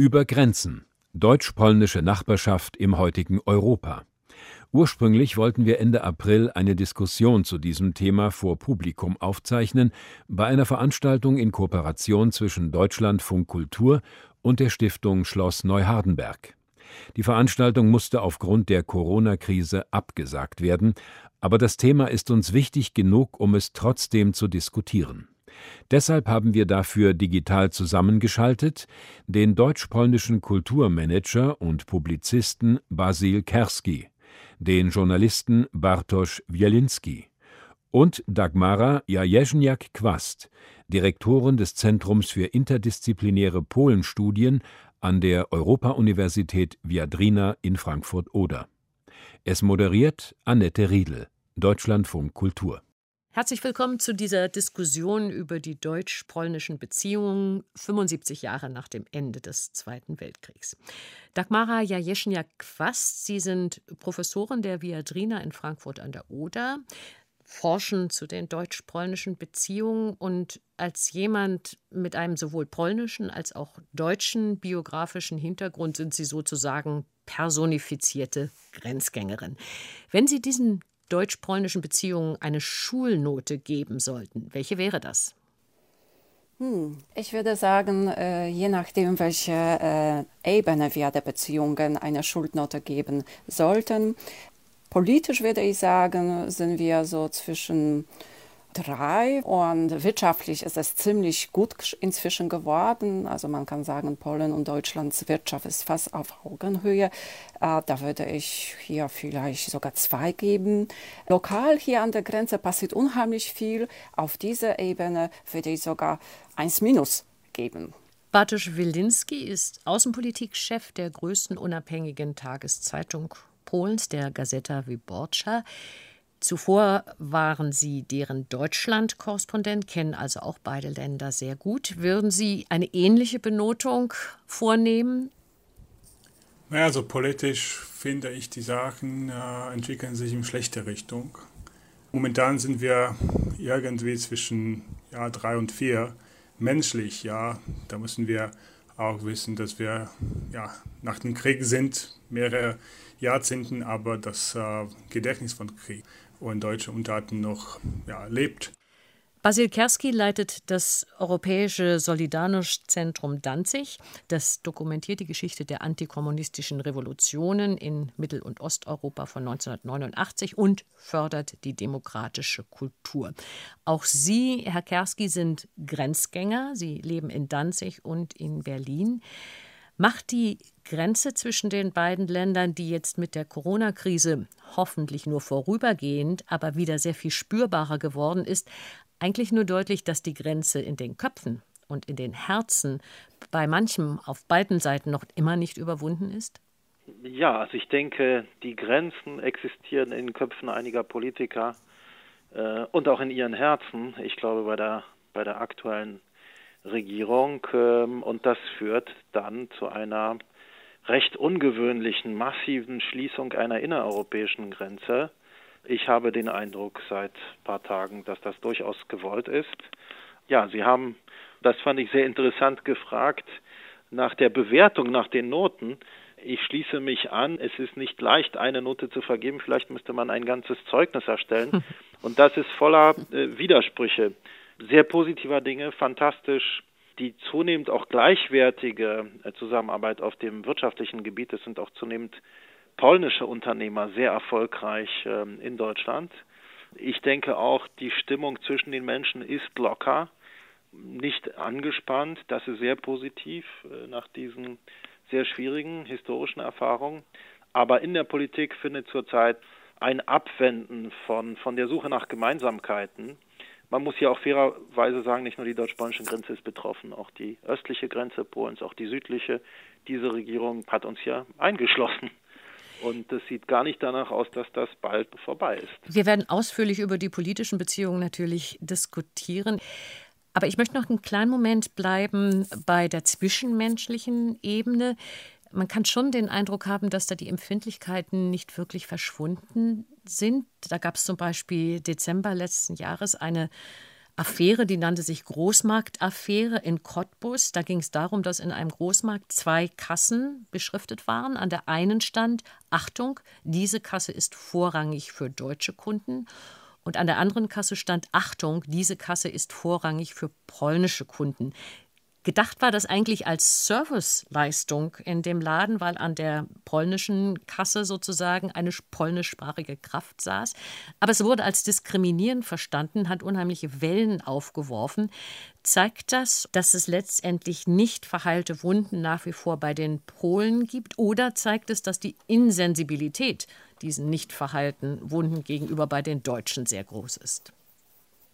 Über Grenzen. Deutsch-polnische Nachbarschaft im heutigen Europa. Ursprünglich wollten wir Ende April eine Diskussion zu diesem Thema vor Publikum aufzeichnen, bei einer Veranstaltung in Kooperation zwischen Deutschlandfunk Kultur und der Stiftung Schloss Neuhardenberg. Die Veranstaltung musste aufgrund der Corona-Krise abgesagt werden, aber das Thema ist uns wichtig genug, um es trotzdem zu diskutieren. Deshalb haben wir dafür digital zusammengeschaltet den deutsch-polnischen Kulturmanager und Publizisten Basil Kerski, den Journalisten Bartosz Wielinski und Dagmara Jajeżniak-Quast, Direktorin des Zentrums für interdisziplinäre Polenstudien an der Europa-Universität Viadrina in Frankfurt-Oder. Es moderiert Annette Riedel, Deutschlandfunk Kultur. Herzlich willkommen zu dieser Diskussion über die deutsch-polnischen Beziehungen 75 Jahre nach dem Ende des Zweiten Weltkriegs. Dagmara Jajeschniak-Quast, Sie sind Professorin der Viadrina in Frankfurt an der Oder, forschen zu den deutsch-polnischen Beziehungen und als jemand mit einem sowohl polnischen als auch deutschen biografischen Hintergrund sind Sie sozusagen personifizierte Grenzgängerin. Wenn Sie diesen deutsch-polnischen Beziehungen eine Schulnote geben sollten, welche wäre das? Hm, ich würde sagen, äh, je nachdem, welche äh, Ebene wir der Beziehungen eine Schulnote geben sollten. Politisch würde ich sagen, sind wir so zwischen drei und wirtschaftlich ist es ziemlich gut inzwischen geworden. Also man kann sagen, Polen und Deutschlands Wirtschaft ist fast auf Augenhöhe. Äh, da würde ich hier vielleicht sogar zwei geben. Lokal hier an der Grenze passiert unheimlich viel. Auf dieser Ebene würde ich sogar eins minus geben. Bartosz Wilinski ist Außenpolitikchef der größten unabhängigen Tageszeitung Polens, der Gazeta Wyborcza. Zuvor waren Sie deren Deutschland-Korrespondent, kennen also auch beide Länder sehr gut. Würden Sie eine ähnliche Benotung vornehmen? Naja, also politisch finde ich, die Sachen äh, entwickeln sich in schlechte Richtung. Momentan sind wir irgendwie zwischen ja, drei und vier. Menschlich, ja, da müssen wir auch wissen, dass wir ja, nach dem Krieg sind, mehrere Jahrzehnten, aber das äh, Gedächtnis von Krieg und deutsche Untertaten noch ja, lebt. Basil Kerski leitet das Europäische Solidarność-Zentrum Danzig. Das dokumentiert die Geschichte der antikommunistischen Revolutionen in Mittel- und Osteuropa von 1989 und fördert die demokratische Kultur. Auch Sie, Herr Kerski, sind Grenzgänger. Sie leben in Danzig und in Berlin. Macht die Grenze zwischen den beiden Ländern, die jetzt mit der Corona-Krise hoffentlich nur vorübergehend, aber wieder sehr viel spürbarer geworden ist, eigentlich nur deutlich, dass die Grenze in den Köpfen und in den Herzen bei manchem auf beiden Seiten noch immer nicht überwunden ist? Ja, also ich denke, die Grenzen existieren in den Köpfen einiger Politiker äh, und auch in ihren Herzen. Ich glaube, bei der, bei der aktuellen Regierung. Ähm, und das führt dann zu einer recht ungewöhnlichen, massiven Schließung einer innereuropäischen Grenze. Ich habe den Eindruck seit ein paar Tagen, dass das durchaus gewollt ist. Ja, Sie haben, das fand ich sehr interessant, gefragt nach der Bewertung, nach den Noten. Ich schließe mich an, es ist nicht leicht, eine Note zu vergeben. Vielleicht müsste man ein ganzes Zeugnis erstellen. Und das ist voller äh, Widersprüche sehr positiver Dinge, fantastisch. Die zunehmend auch gleichwertige äh, Zusammenarbeit auf dem wirtschaftlichen Gebiet, es sind auch zunehmend polnische Unternehmer sehr erfolgreich ähm, in Deutschland. Ich denke auch, die Stimmung zwischen den Menschen ist locker, nicht angespannt. Das ist sehr positiv äh, nach diesen sehr schwierigen historischen Erfahrungen. Aber in der Politik findet zurzeit ein Abwenden von, von der Suche nach Gemeinsamkeiten man muss ja auch fairerweise sagen, nicht nur die deutsch-polnische Grenze ist betroffen, auch die östliche Grenze Polens, auch die südliche. Diese Regierung hat uns ja eingeschlossen. Und es sieht gar nicht danach aus, dass das bald vorbei ist. Wir werden ausführlich über die politischen Beziehungen natürlich diskutieren. Aber ich möchte noch einen kleinen Moment bleiben bei der zwischenmenschlichen Ebene. Man kann schon den Eindruck haben, dass da die Empfindlichkeiten nicht wirklich verschwunden sind. Da gab es zum Beispiel Dezember letzten Jahres eine Affäre, die nannte sich Großmarktaffäre in Cottbus. Da ging es darum, dass in einem Großmarkt zwei Kassen beschriftet waren. An der einen stand, Achtung, diese Kasse ist vorrangig für deutsche Kunden. Und an der anderen Kasse stand, Achtung, diese Kasse ist vorrangig für polnische Kunden. Gedacht war das eigentlich als Serviceleistung in dem Laden, weil an der polnischen Kasse sozusagen eine polnischsprachige Kraft saß. Aber es wurde als diskriminierend verstanden, hat unheimliche Wellen aufgeworfen. Zeigt das, dass es letztendlich nicht verheilte Wunden nach wie vor bei den Polen gibt? Oder zeigt es, dass die Insensibilität diesen nicht verheilten Wunden gegenüber bei den Deutschen sehr groß ist?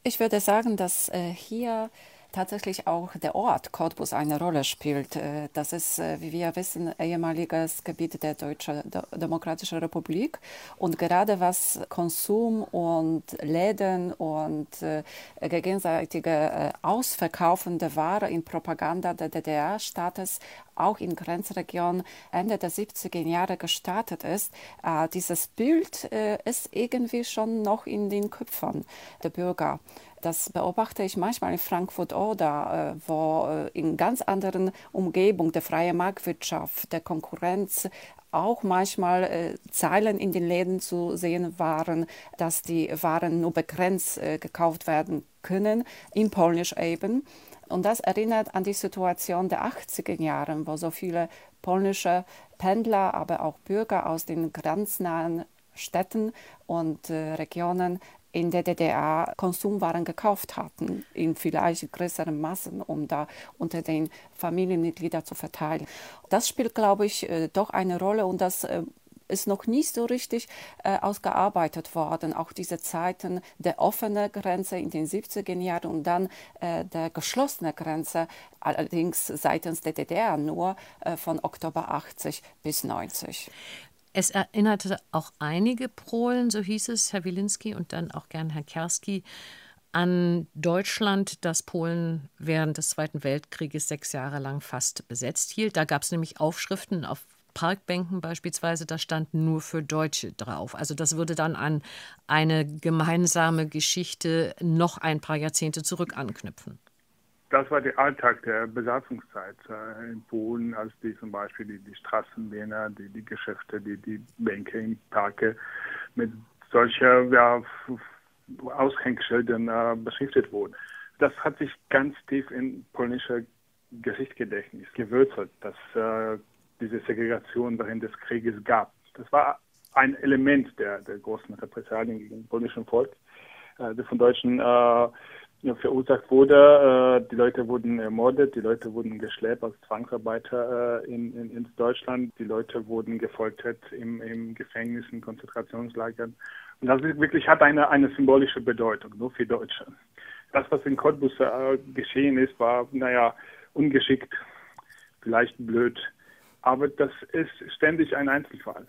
Ich würde sagen, dass äh, hier tatsächlich auch der Ort Cottbus eine Rolle spielt. Äh, das ist, äh, wie wir wissen, ehemaliges Gebiet der Deutschen Demokratischen Republik. Und gerade was Konsum und Läden und äh, gegenseitige ausverkaufende Ware in Propaganda der DDR-Staates auch in Grenzregionen Ende der 70er Jahre gestartet ist, äh, dieses Bild äh, ist irgendwie schon noch in den Köpfen der Bürger. Das beobachte ich manchmal in Frankfurt oder, äh, wo äh, in ganz anderen Umgebungen der freien Marktwirtschaft, der Konkurrenz auch manchmal äh, Zeilen in den Läden zu sehen waren, dass die Waren nur begrenzt äh, gekauft werden können, in Polnisch eben. Und das erinnert an die Situation der 80er Jahre, wo so viele polnische Pendler, aber auch Bürger aus den grenznahen Städten und äh, Regionen in der DDR Konsumwaren gekauft hatten, in vielleicht größeren Massen, um da unter den Familienmitgliedern zu verteilen. Das spielt, glaube ich, äh, doch eine Rolle und das äh, ist noch nicht so richtig äh, ausgearbeitet worden. Auch diese Zeiten der offenen Grenze in den 70er Jahren und dann äh, der geschlossenen Grenze, allerdings seitens der DDR nur äh, von Oktober 80 bis 90. Es erinnerte auch einige Polen, so hieß es, Herr Wilinski und dann auch gern Herr Kerski, an Deutschland, das Polen während des Zweiten Weltkrieges sechs Jahre lang fast besetzt hielt. Da gab es nämlich Aufschriften auf Parkbänken beispielsweise, da stand nur für Deutsche drauf. Also das würde dann an eine gemeinsame Geschichte noch ein paar Jahrzehnte zurück anknüpfen. Das war der Alltag der Besatzungszeit äh, in Polen, als die zum Beispiel die, die Straßenbänder, die, die Geschäfte, die, die Bänke im Parke mit solcher ja, Aushängschildern äh, beschriftet wurden. Das hat sich ganz tief in polnischer Geschichtsgedächtnis gewürzelt. Das äh, diese Segregation während des Krieges gab. Das war ein Element der, der großen Repressalien gegen den polnischen Volk, äh, der von Deutschen äh, verursacht wurde. Äh, die Leute wurden ermordet, die Leute wurden geschleppt als Zwangsarbeiter äh, in, in, ins Deutschland, die Leute wurden gefoltert im, im Gefängnis, in Konzentrationslagern. Und das wirklich hat eine, eine symbolische Bedeutung, nur für Deutsche. Das, was in Cottbus äh, geschehen ist, war, naja, ungeschickt, vielleicht blöd, aber das ist ständig ein Einzelfall.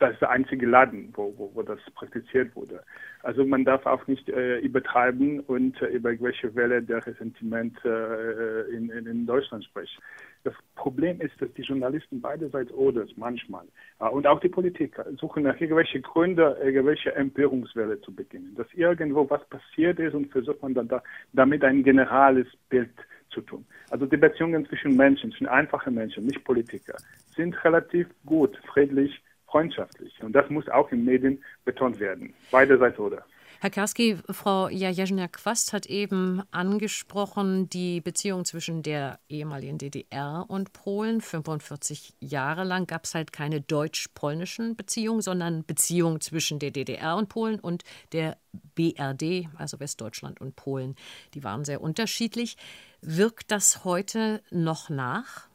Das ist der einzige Laden, wo, wo, wo das praktiziert wurde. Also man darf auch nicht äh, übertreiben und äh, über irgendwelche Welle der Ressentiment äh, in, in, in, Deutschland sprechen. Das Problem ist, dass die Journalisten beiderseits Oders manchmal äh, und auch die Politiker suchen nach irgendwelche Gründe, irgendwelche Empörungswelle zu beginnen. Dass irgendwo was passiert ist und versucht man dann da, damit ein generales Bild zu tun. Also die Beziehungen zwischen Menschen, zwischen einfachen Menschen, nicht Politiker, sind relativ gut, friedlich, freundschaftlich. Und das muss auch in Medien betont werden. Beiderseits oder. Herr Karski, Frau Jajeżnia-Quast hat eben angesprochen die Beziehung zwischen der ehemaligen DDR und Polen. 45 Jahre lang gab es halt keine deutsch-polnischen Beziehungen, sondern Beziehungen zwischen der DDR und Polen und der BRD, also Westdeutschland und Polen. Die waren sehr unterschiedlich. Wirkt das heute noch nach?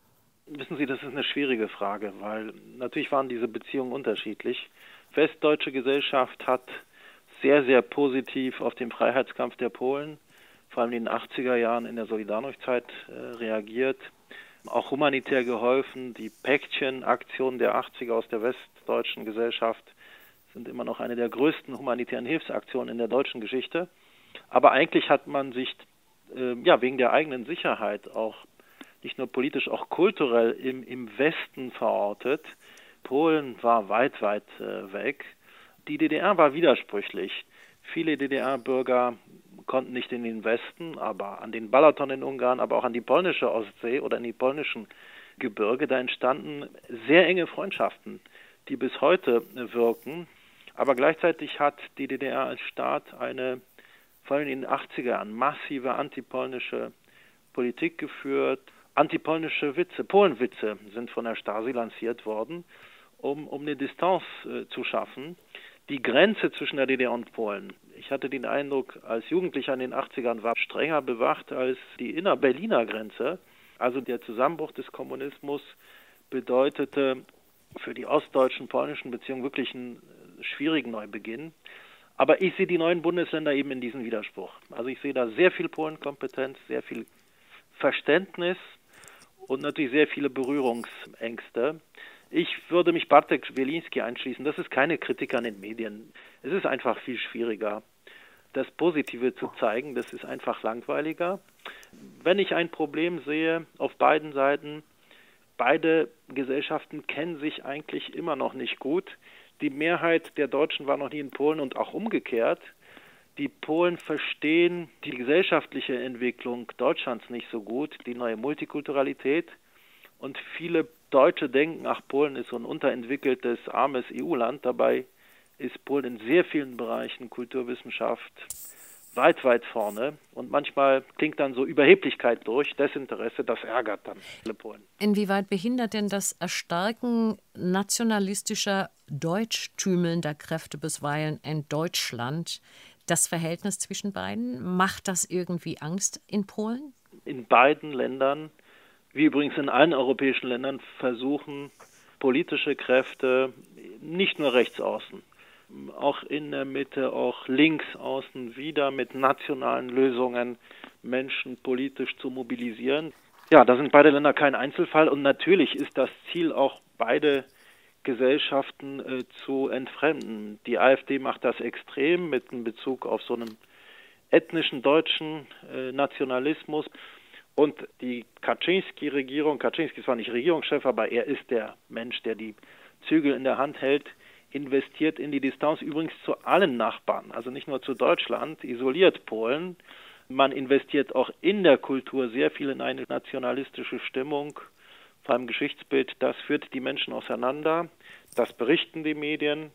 Wissen Sie, das ist eine schwierige Frage, weil natürlich waren diese Beziehungen unterschiedlich. Westdeutsche Gesellschaft hat sehr, sehr positiv auf den Freiheitskampf der Polen, vor allem in den 80er Jahren in der Solidarność-Zeit äh, reagiert, auch humanitär geholfen. Die Päckchen-Aktionen der 80er aus der westdeutschen Gesellschaft sind immer noch eine der größten humanitären Hilfsaktionen in der deutschen Geschichte. Aber eigentlich hat man sich äh, ja wegen der eigenen Sicherheit auch nicht nur politisch, auch kulturell im, im Westen verortet. Polen war weit, weit äh, weg. Die DDR war widersprüchlich. Viele DDR-Bürger konnten nicht in den Westen, aber an den Balaton in Ungarn, aber auch an die polnische Ostsee oder in die polnischen Gebirge. Da entstanden sehr enge Freundschaften, die bis heute wirken. Aber gleichzeitig hat die DDR als Staat eine, vor allem in den 80er Jahren, massive antipolnische Politik geführt. Antipolnische Witze, Polenwitze sind von der Stasi lanciert worden, um, um eine Distanz äh, zu schaffen. Die Grenze zwischen der DDR und Polen, ich hatte den Eindruck, als Jugendlicher in den 80ern war strenger bewacht als die inner-Berliner Grenze. Also der Zusammenbruch des Kommunismus bedeutete für die ostdeutschen polnischen Beziehungen wirklich einen äh, schwierigen Neubeginn. Aber ich sehe die neuen Bundesländer eben in diesem Widerspruch. Also ich sehe da sehr viel Polenkompetenz, sehr viel Verständnis und natürlich sehr viele Berührungsängste. Ich würde mich Bartek Wielinski einschließen. Das ist keine Kritik an den Medien. Es ist einfach viel schwieriger, das Positive zu zeigen. Das ist einfach langweiliger. Wenn ich ein Problem sehe auf beiden Seiten, beide Gesellschaften kennen sich eigentlich immer noch nicht gut. Die Mehrheit der Deutschen war noch nie in Polen und auch umgekehrt. Die Polen verstehen die gesellschaftliche Entwicklung Deutschlands nicht so gut, die neue Multikulturalität. Und viele Deutsche denken, ach, Polen ist so ein unterentwickeltes, armes EU-Land. Dabei ist Polen in sehr vielen Bereichen Kulturwissenschaft weit, weit vorne. Und manchmal klingt dann so Überheblichkeit durch, Desinteresse, das ärgert dann alle Polen. Inwieweit behindert denn das Erstarken nationalistischer, deutschtümelnder Kräfte bisweilen in Deutschland das Verhältnis zwischen beiden? Macht das irgendwie Angst in Polen? In beiden Ländern, wie übrigens in allen europäischen Ländern, versuchen politische Kräfte, nicht nur rechts außen, auch in der Mitte, auch links außen wieder mit nationalen Lösungen Menschen politisch zu mobilisieren. Ja, da sind beide Länder kein Einzelfall und natürlich ist das Ziel auch beide Gesellschaften äh, zu entfremden. Die AfD macht das extrem mit einem Bezug auf so einen ethnischen deutschen äh, Nationalismus. Und die Kaczynski-Regierung, Kaczynski ist zwar nicht Regierungschef, aber er ist der Mensch, der die Zügel in der Hand hält, investiert in die Distanz übrigens zu allen Nachbarn, also nicht nur zu Deutschland, isoliert Polen. Man investiert auch in der Kultur sehr viel in eine nationalistische Stimmung, allem Geschichtsbild. Das führt die Menschen auseinander, das berichten die Medien,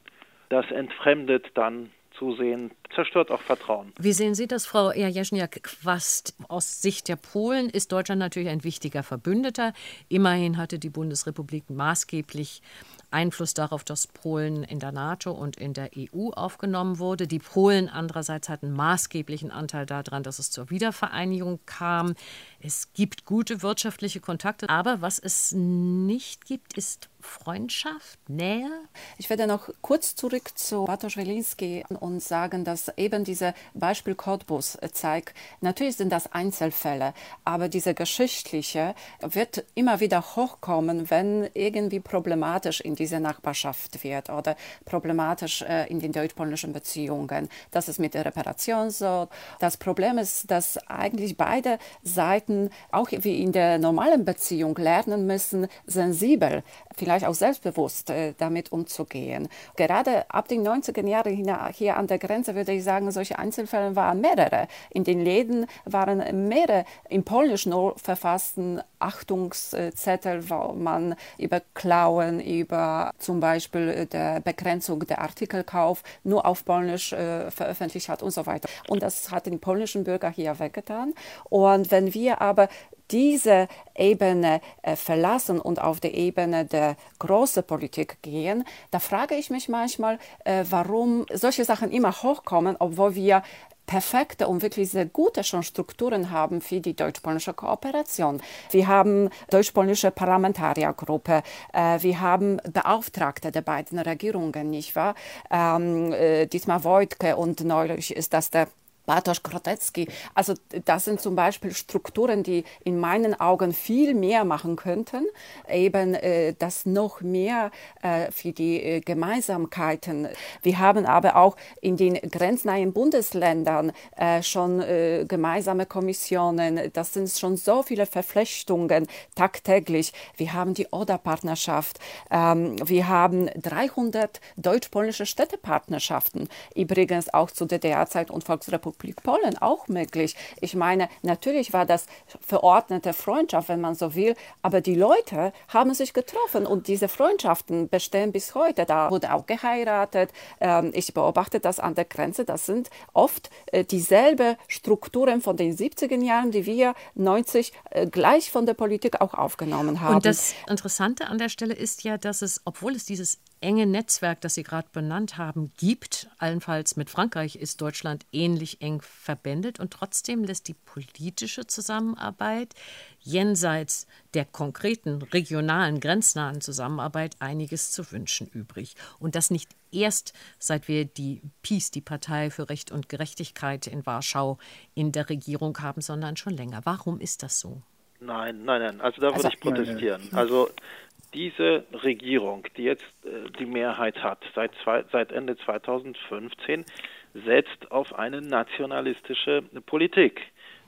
das entfremdet dann zusehen, zerstört auch Vertrauen. Wie sehen Sie das, Frau Jajeschniak-Quast? Aus Sicht der Polen ist Deutschland natürlich ein wichtiger Verbündeter. Immerhin hatte die Bundesrepublik maßgeblich Einfluss darauf, dass Polen in der NATO und in der EU aufgenommen wurde. Die Polen andererseits hatten maßgeblichen Anteil daran, dass es zur Wiedervereinigung kam. Es gibt gute wirtschaftliche Kontakte, aber was es nicht gibt, ist Freundschaft, Nähe. Ich werde noch kurz zurück zu Bartosz Wilinski und sagen, dass eben dieses Beispiel Cottbus zeigt, natürlich sind das Einzelfälle, aber diese geschichtliche wird immer wieder hochkommen, wenn irgendwie problematisch in dieser Nachbarschaft wird oder problematisch äh, in den deutsch-polnischen Beziehungen. Das ist mit der Reparation so. Das Problem ist, dass eigentlich beide Seiten, auch wie in der normalen Beziehung, lernen müssen, sensibel, vielleicht auch selbstbewusst äh, damit umzugehen. Gerade ab den 90er Jahren hier an der Grenze würde ich sagen, solche Einzelfälle waren mehrere. In den Läden waren mehrere in Polnisch nur verfassten Achtungszettel, wo man über Klauen, über zum Beispiel äh, der Begrenzung der Artikelkauf nur auf Polnisch äh, veröffentlicht hat und so weiter. Und das hat den polnischen Bürger hier weggetan. Und wenn wir aber diese Ebene äh, verlassen und auf die Ebene der großen Politik gehen, da frage ich mich manchmal, äh, warum solche Sachen immer hochkommen, obwohl wir perfekte und wirklich sehr gute schon Strukturen haben für die deutsch-polnische Kooperation. Wir haben deutsch-polnische Parlamentariergruppe, äh, wir haben Beauftragte der beiden Regierungen, nicht wahr? Ähm, äh, Dietmar Wojtke und neulich ist das der Bartosz Grotecki. Also das sind zum Beispiel Strukturen, die in meinen Augen viel mehr machen könnten, eben äh, das noch mehr äh, für die äh, Gemeinsamkeiten. Wir haben aber auch in den grenznahen Bundesländern äh, schon äh, gemeinsame Kommissionen. Das sind schon so viele Verflechtungen tagtäglich. Wir haben die Oder-Partnerschaft. Ähm, wir haben 300 deutsch-polnische Städtepartnerschaften, übrigens auch zu DDR-Zeit und Volksrepublik Republik Polen auch möglich. Ich meine, natürlich war das verordnete Freundschaft, wenn man so will, aber die Leute haben sich getroffen und diese Freundschaften bestehen bis heute. Da wurde auch geheiratet. Ähm, ich beobachte das an der Grenze. Das sind oft äh, dieselbe Strukturen von den 70er Jahren, die wir 90 äh, gleich von der Politik auch aufgenommen haben. Und das Interessante an der Stelle ist ja, dass es, obwohl es dieses enge Netzwerk, das Sie gerade benannt haben, gibt. Allenfalls mit Frankreich ist Deutschland ähnlich eng verbändet und trotzdem lässt die politische Zusammenarbeit jenseits der konkreten regionalen, grenznahen Zusammenarbeit einiges zu wünschen übrig. Und das nicht erst seit wir die PiS, die Partei für Recht und Gerechtigkeit in Warschau, in der Regierung haben, sondern schon länger. Warum ist das so? Nein, nein, nein. Also da würde also, ich protestieren. Also diese Regierung, die jetzt äh, die Mehrheit hat, seit, zwei, seit Ende 2015, setzt auf eine nationalistische Politik.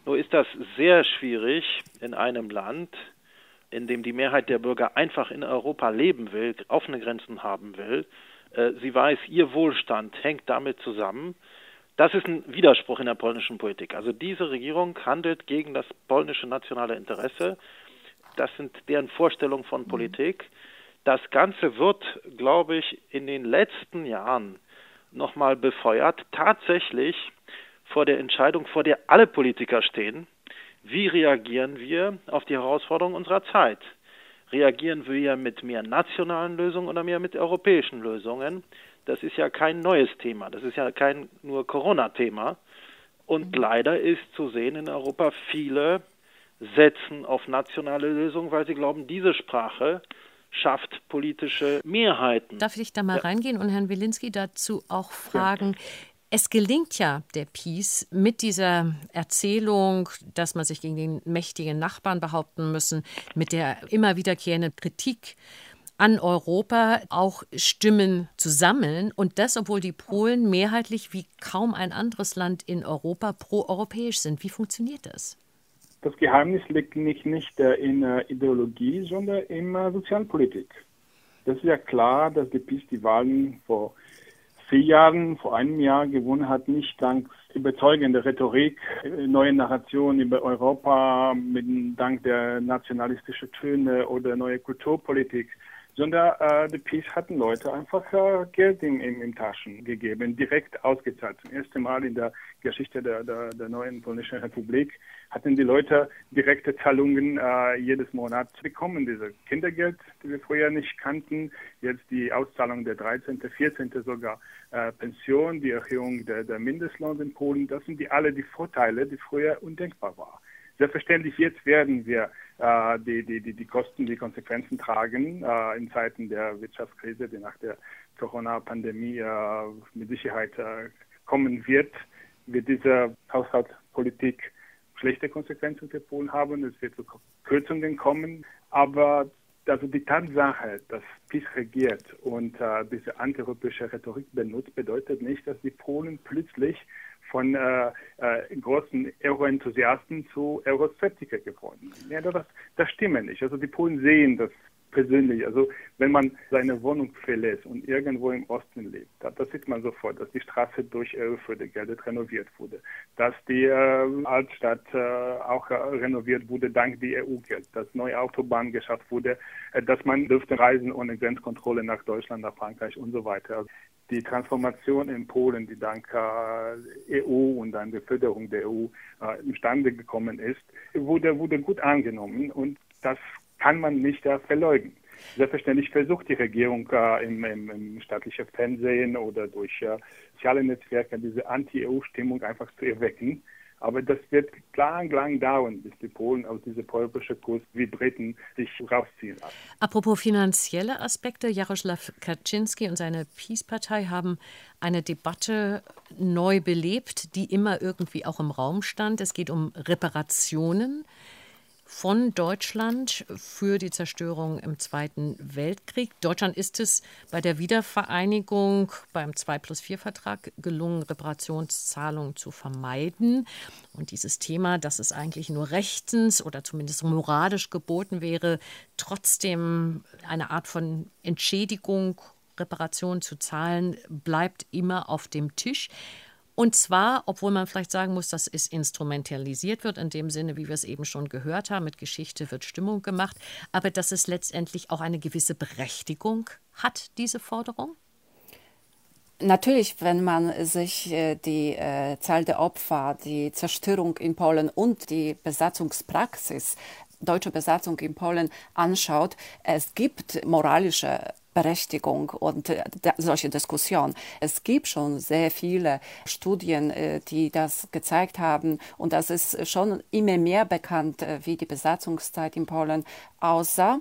Nur ist das sehr schwierig in einem Land, in dem die Mehrheit der Bürger einfach in Europa leben will, offene Grenzen haben will. Äh, sie weiß, ihr Wohlstand hängt damit zusammen. Das ist ein Widerspruch in der polnischen Politik. Also diese Regierung handelt gegen das polnische nationale Interesse das sind deren Vorstellungen von mhm. Politik. Das Ganze wird, glaube ich, in den letzten Jahren nochmal befeuert, tatsächlich vor der Entscheidung, vor der alle Politiker stehen, wie reagieren wir auf die Herausforderungen unserer Zeit? Reagieren wir mit mehr nationalen Lösungen oder mehr mit europäischen Lösungen? Das ist ja kein neues Thema, das ist ja kein nur Corona-Thema. Und mhm. leider ist zu sehen in Europa viele setzen auf nationale Lösungen, weil sie glauben, diese Sprache schafft politische Mehrheiten. Darf ich da mal ja. reingehen und Herrn Wilinski dazu auch fragen? Ja. Es gelingt ja der Peace mit dieser Erzählung, dass man sich gegen den mächtigen Nachbarn behaupten müssen, mit der immer wiederkehrenden Kritik an Europa auch Stimmen zu sammeln. Und das, obwohl die Polen mehrheitlich wie kaum ein anderes Land in Europa pro-europäisch sind. Wie funktioniert das? Das Geheimnis liegt nicht, nicht äh, in äh, Ideologie, sondern in äh, Sozialpolitik. Das ist ja klar, dass die PiS die Wahlen vor vier Jahren, vor einem Jahr gewonnen hat, nicht dank überzeugender Rhetorik, neue Narration über Europa, mit, dank der nationalistischen Töne oder neue Kulturpolitik, sondern äh, die PiS hatten Leute einfach äh, Geld in, in, in, Taschen gegeben, direkt ausgezahlt. Zum ersten Mal in der Geschichte der, der, der neuen polnischen Republik hatten die Leute direkte Zahlungen äh, jedes Monat bekommen. Diese Kindergeld, die wir früher nicht kannten, jetzt die Auszahlung der 13., 14. sogar äh, Pension, die Erhöhung der, der Mindestlohn in Polen, das sind die alle die Vorteile, die früher undenkbar waren. Selbstverständlich jetzt werden wir die, die, die, die Kosten, die Konsequenzen tragen äh, in Zeiten der Wirtschaftskrise, die nach der Corona-Pandemie äh, mit Sicherheit äh, kommen wird, wird diese Haushaltspolitik schlechte Konsequenzen für Polen haben. Es wird zu Kürzungen kommen. Aber also die Tatsache, dass PiS regiert und äh, diese antieuropäische Rhetorik benutzt, bedeutet nicht, dass die Polen plötzlich von äh, äh, großen Euro-Enthusiasten zu Euroskeptiker geworden. Ja, das, das stimmt nicht. Also die Polen sehen das persönlich. Also wenn man seine Wohnung verlässt und irgendwo im Osten lebt, da, das sieht man sofort, dass die Straße durch Gelder renoviert wurde, dass die äh, Altstadt äh, auch äh, renoviert wurde dank die EU-Geld, dass neue Autobahnen geschafft wurde, äh, dass man dürfte reisen ohne Grenzkontrolle nach Deutschland, nach Frankreich und so weiter. Die Transformation in Polen, die dank äh, EU und dann der Förderung der EU imstande gekommen ist, wurde, wurde gut angenommen und das kann man nicht äh, verleugnen. Selbstverständlich versucht die Regierung äh, im, im, im, staatlichen Fernsehen oder durch äh, soziale Netzwerke diese Anti-EU-Stimmung einfach zu erwecken. Aber das wird lang, lang dauern, bis die Polen aus diesem polnischen Kurs wie Briten sich rausziehen lassen. Apropos finanzielle Aspekte, Jaroslaw Kaczynski und seine Peace-Partei haben eine Debatte neu belebt, die immer irgendwie auch im Raum stand. Es geht um Reparationen von Deutschland für die Zerstörung im Zweiten Weltkrieg. Deutschland ist es bei der Wiedervereinigung beim 2 plus 4 Vertrag gelungen, Reparationszahlungen zu vermeiden. Und dieses Thema, dass es eigentlich nur rechtens oder zumindest moralisch geboten wäre, trotzdem eine Art von Entschädigung, Reparation zu zahlen, bleibt immer auf dem Tisch. Und zwar, obwohl man vielleicht sagen muss, dass es instrumentalisiert wird, in dem Sinne, wie wir es eben schon gehört haben, mit Geschichte wird Stimmung gemacht, aber dass es letztendlich auch eine gewisse Berechtigung hat, diese Forderung? Natürlich, wenn man sich äh, die äh, Zahl der Opfer, die Zerstörung in Polen und die Besatzungspraxis deutsche Besatzung in Polen anschaut, es gibt moralische Berechtigung und äh, solche Diskussionen. Es gibt schon sehr viele Studien, äh, die das gezeigt haben und das ist schon immer mehr bekannt, äh, wie die Besatzungszeit in Polen aussah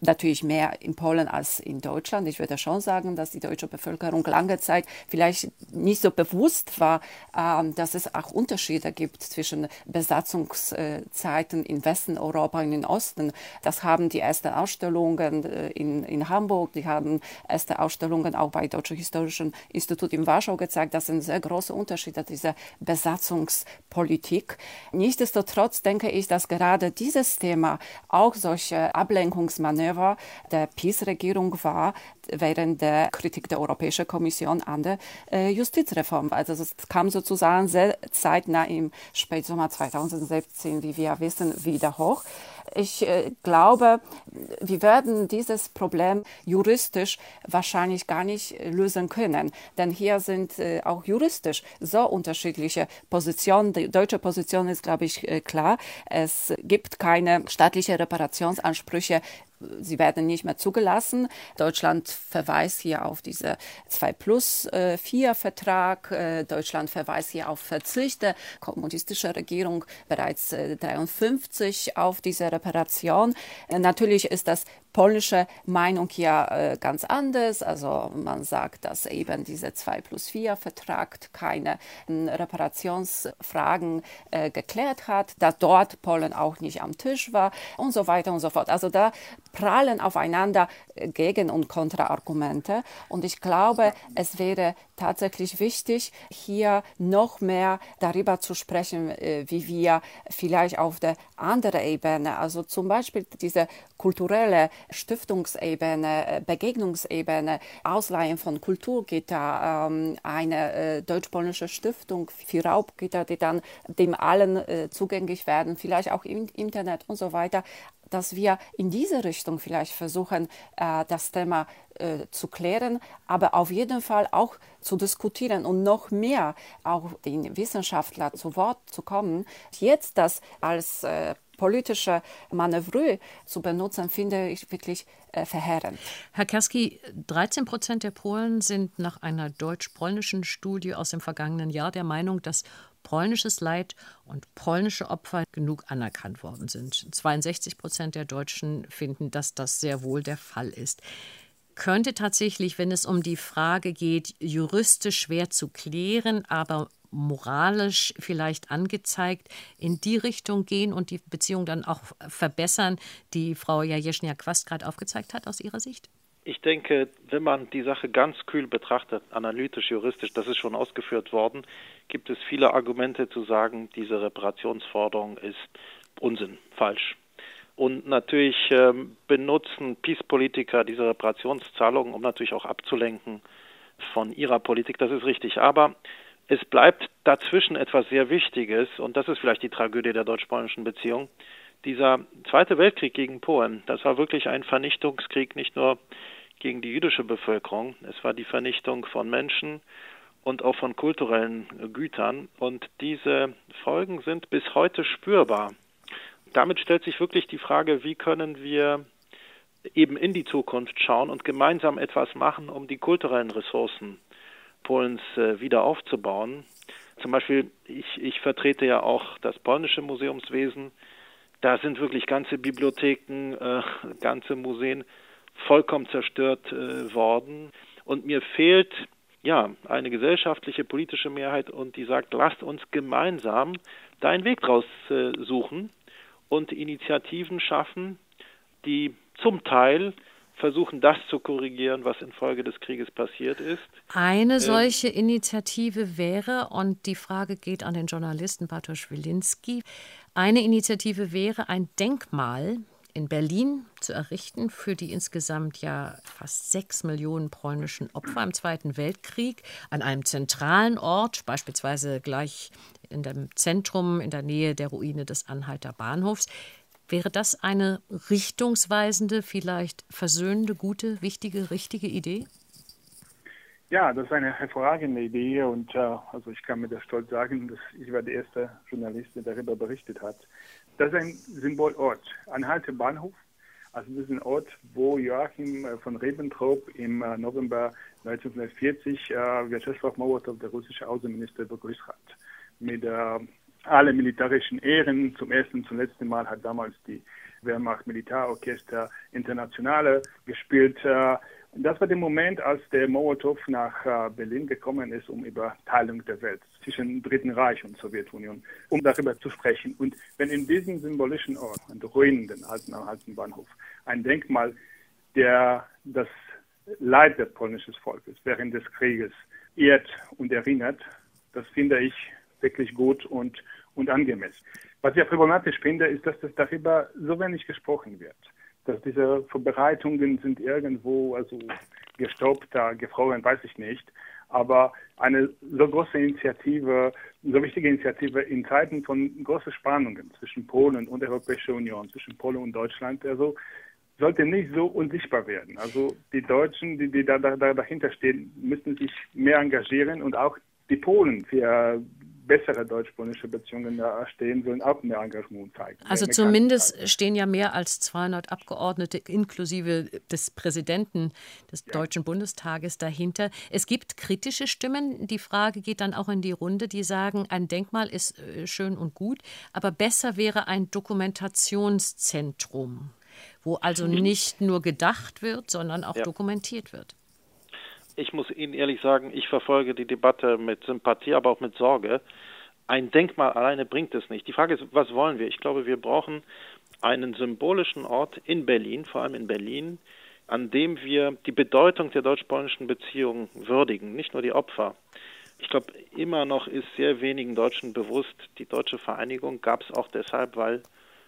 natürlich mehr in Polen als in Deutschland. Ich würde schon sagen, dass die deutsche Bevölkerung lange Zeit vielleicht nicht so bewusst war, ähm, dass es auch Unterschiede gibt zwischen Besatzungszeiten in Westen Europa und in Osten. Das haben die ersten Ausstellungen äh, in, in Hamburg, die haben erste Ausstellungen auch bei Deutschen Historischen Institut in Warschau gezeigt. Das sind sehr große Unterschiede dieser Besatzungspolitik. Nichtsdestotrotz denke ich, dass gerade dieses Thema auch solche Ablenkungsmanöver Manöver der PiS-Regierung war während der Kritik der Europäischen Kommission an der äh, Justizreform. Also es kam sozusagen sehr zeitnah im Spätsommer 2017, wie wir wissen, wieder hoch. Ich äh, glaube, wir werden dieses Problem juristisch wahrscheinlich gar nicht lösen können, denn hier sind äh, auch juristisch so unterschiedliche Positionen. Die deutsche Position ist, glaube ich, äh, klar. Es gibt keine staatliche Reparationsansprüche sie werden nicht mehr zugelassen. Deutschland verweist hier auf diese 2 plus 4 Vertrag. Äh, Deutschland verweist hier auf Verzichte. Kommunistische Regierung bereits 53 äh, auf diese Reparation. Äh, natürlich ist das polnische Meinung hier äh, ganz anders. Also man sagt, dass eben dieser 2 plus 4 Vertrag keine äh, Reparationsfragen äh, geklärt hat, dass dort Polen auch nicht am Tisch war und so weiter und so fort. Also da prallen aufeinander äh, Gegen- und Kontraargumente. Und ich glaube, es wäre tatsächlich wichtig, hier noch mehr darüber zu sprechen, äh, wie wir vielleicht auf der anderen Ebene, also zum Beispiel diese kulturelle Stiftungsebene, äh, Begegnungsebene, Ausleihen von Kulturgitter, ähm, eine äh, deutsch-polnische Stiftung für Raubgitter, die dann dem allen äh, zugänglich werden, vielleicht auch im Internet und so weiter dass wir in diese Richtung vielleicht versuchen, das Thema zu klären, aber auf jeden Fall auch zu diskutieren und noch mehr auch den Wissenschaftlern zu Wort zu kommen. Jetzt das als politische Manöver zu benutzen, finde ich wirklich äh, verheerend. Herr Kerski, 13 Prozent der Polen sind nach einer deutsch-polnischen Studie aus dem vergangenen Jahr der Meinung, dass polnisches Leid und polnische Opfer genug anerkannt worden sind. 62 Prozent der Deutschen finden, dass das sehr wohl der Fall ist könnte tatsächlich, wenn es um die Frage geht, juristisch schwer zu klären, aber moralisch vielleicht angezeigt, in die Richtung gehen und die Beziehung dann auch verbessern, die Frau Jajeschnia-Quast gerade aufgezeigt hat aus Ihrer Sicht? Ich denke, wenn man die Sache ganz kühl betrachtet, analytisch, juristisch, das ist schon ausgeführt worden, gibt es viele Argumente zu sagen, diese Reparationsforderung ist Unsinn, falsch. Und natürlich ähm, benutzen Peace-Politiker diese Reparationszahlungen, um natürlich auch abzulenken von ihrer Politik. Das ist richtig. Aber es bleibt dazwischen etwas sehr Wichtiges, und das ist vielleicht die Tragödie der deutsch-polnischen Beziehung. Dieser Zweite Weltkrieg gegen Polen, das war wirklich ein Vernichtungskrieg, nicht nur gegen die jüdische Bevölkerung, es war die Vernichtung von Menschen und auch von kulturellen Gütern. Und diese Folgen sind bis heute spürbar. Damit stellt sich wirklich die Frage, wie können wir eben in die Zukunft schauen und gemeinsam etwas machen, um die kulturellen Ressourcen Polens äh, wieder aufzubauen. Zum Beispiel, ich, ich vertrete ja auch das polnische Museumswesen. Da sind wirklich ganze Bibliotheken, äh, ganze Museen vollkommen zerstört äh, worden. Und mir fehlt ja eine gesellschaftliche, politische Mehrheit und die sagt, lasst uns gemeinsam da einen Weg draus äh, suchen und Initiativen schaffen, die zum Teil versuchen, das zu korrigieren, was infolge des Krieges passiert ist. Eine ähm, solche Initiative wäre, und die Frage geht an den Journalisten Bartosz Wilinski, eine Initiative wäre ein Denkmal in Berlin zu errichten für die insgesamt ja fast sechs Millionen polnischen Opfer im Zweiten Weltkrieg an einem zentralen Ort, beispielsweise gleich in dem Zentrum in der Nähe der Ruine des Anhalter Bahnhofs. Wäre das eine richtungsweisende, vielleicht versöhnende, gute, wichtige, richtige Idee? Ja, das ist eine hervorragende Idee und äh, also ich kann mir das stolz sagen, dass ich war der erste Journalist, der darüber berichtet hat. Das ist ein Symbolort, Anhalte Bahnhof. Also das ist ein Ort, wo Joachim äh, von Ribbentrop im äh, November 1940 äh, Vyacheslav Molotow, der russische Außenminister, begrüßt hat. Mit äh, alle militärischen Ehren. Zum ersten und zum letzten Mal hat damals die Wehrmacht Militärorchester Internationale gespielt. Äh, das war der Moment, als der Molotow nach äh, Berlin gekommen ist, um über Teilung der Welt zwischen Dritten Reich und Sowjetunion, um darüber zu sprechen. Und wenn in diesem symbolischen Ort, an den Ruinen, den alten, alten Bahnhof, ein Denkmal, der das Leid des polnischen Volkes während des Krieges ehrt und erinnert, das finde ich wirklich gut und, und angemessen. Was ich problematisch finde, ist, dass das darüber so wenig gesprochen wird dass diese Vorbereitungen sind irgendwo also gestoppt, gefroren, weiß ich nicht. Aber eine so große Initiative, so wichtige Initiative in Zeiten von großen Spannungen zwischen Polen und der Europäischen Union, zwischen Polen und Deutschland, also sollte nicht so unsichtbar werden. Also die Deutschen, die, die da, da, dahinter stehen, müssen sich mehr engagieren und auch die Polen für bessere deutsch-polnische Beziehungen da stehen, sollen auch mehr Engagement zeigen. Also zumindest stehen ja mehr als 200 Abgeordnete inklusive des Präsidenten des ja. Deutschen Bundestages dahinter. Es gibt kritische Stimmen. Die Frage geht dann auch in die Runde, die sagen, ein Denkmal ist äh, schön und gut, aber besser wäre ein Dokumentationszentrum, wo also mhm. nicht nur gedacht wird, sondern auch ja. dokumentiert wird ich muss Ihnen ehrlich sagen, ich verfolge die Debatte mit Sympathie, aber auch mit Sorge. Ein Denkmal alleine bringt es nicht. Die Frage ist, was wollen wir? Ich glaube, wir brauchen einen symbolischen Ort in Berlin, vor allem in Berlin, an dem wir die Bedeutung der deutsch-polnischen Beziehungen würdigen, nicht nur die Opfer. Ich glaube, immer noch ist sehr wenigen Deutschen bewusst, die deutsche Vereinigung gab es auch deshalb, weil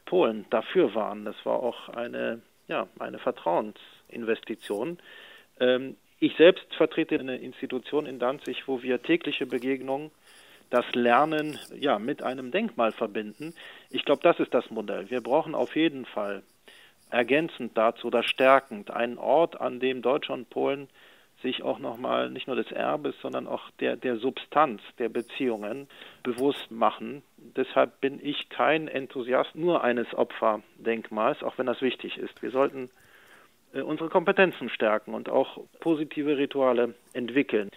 Polen dafür waren. Das war auch eine, ja, eine Vertrauensinvestition. Ähm, ich selbst vertrete eine Institution in Danzig, wo wir tägliche Begegnungen, das Lernen ja mit einem Denkmal verbinden. Ich glaube, das ist das Modell. Wir brauchen auf jeden Fall ergänzend dazu oder stärkend einen Ort, an dem Deutschland und Polen sich auch nochmal nicht nur des Erbes, sondern auch der, der Substanz der Beziehungen bewusst machen. Deshalb bin ich kein Enthusiast nur eines Opferdenkmals, auch wenn das wichtig ist. Wir sollten unsere Kompetenzen stärken und auch positive Rituale entwickeln,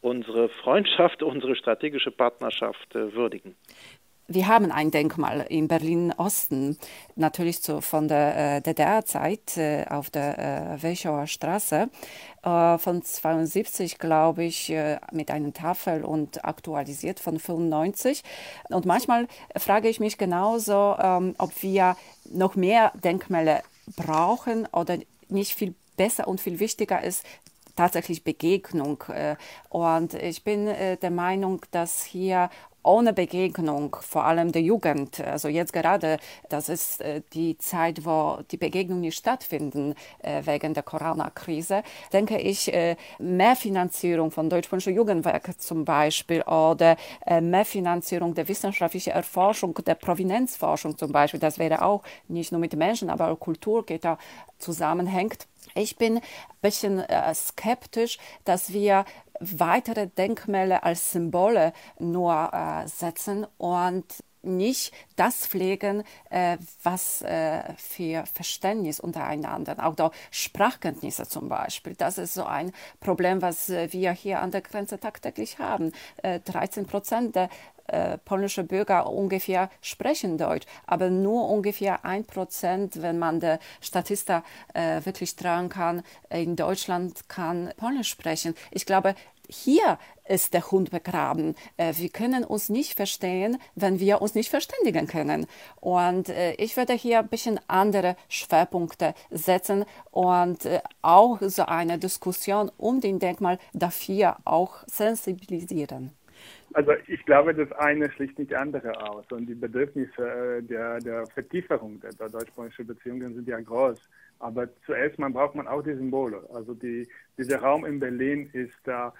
unsere Freundschaft, unsere strategische Partnerschaft äh, würdigen. Wir haben ein Denkmal in Berlin-Osten, natürlich so von der äh, DDR-Zeit äh, auf der äh, Welschauer Straße, äh, von 72, glaube ich, äh, mit einer Tafel und aktualisiert von 95. Und manchmal frage ich mich genauso, ähm, ob wir noch mehr Denkmäler brauchen oder nicht viel besser und viel wichtiger ist, tatsächlich Begegnung. Äh, und ich bin äh, der Meinung, dass hier ohne Begegnung, vor allem der Jugend, also jetzt gerade, das ist äh, die Zeit, wo die Begegnungen nicht stattfinden wegen der Corona-Krise, denke ich, mehr Finanzierung von deutsch-polnischen Jugendwerken zum Beispiel oder mehr Finanzierung der wissenschaftlichen Erforschung, der Provenienzforschung zum Beispiel, das wäre auch nicht nur mit Menschen, aber auch Kultur geht da zusammenhängt. Ich bin ein bisschen äh, skeptisch, dass wir weitere Denkmäler als Symbole nur äh, setzen und nicht das pflegen, äh, was äh, für Verständnis untereinander, auch da Sprachkenntnisse zum Beispiel. Das ist so ein Problem, was äh, wir hier an der Grenze tagtäglich haben. 13 äh, Prozent der äh, polnische Bürger ungefähr sprechen Deutsch, aber nur ungefähr ein Prozent, wenn man der Statista äh, wirklich tragen kann, in Deutschland kann Polnisch sprechen. Ich glaube, hier ist der Hund begraben. Äh, wir können uns nicht verstehen, wenn wir uns nicht verständigen können. Und äh, ich würde hier ein bisschen andere Schwerpunkte setzen und auch so eine Diskussion um den Denkmal dafür auch sensibilisieren. Also ich glaube, das eine schließt nicht andere aus. Und die Bedürfnisse äh, der, der Vertieferung der, der deutsch-polnischen Beziehungen sind ja groß. Aber zuerst mal braucht man auch die Symbole. Also die, dieser Raum in Berlin ist da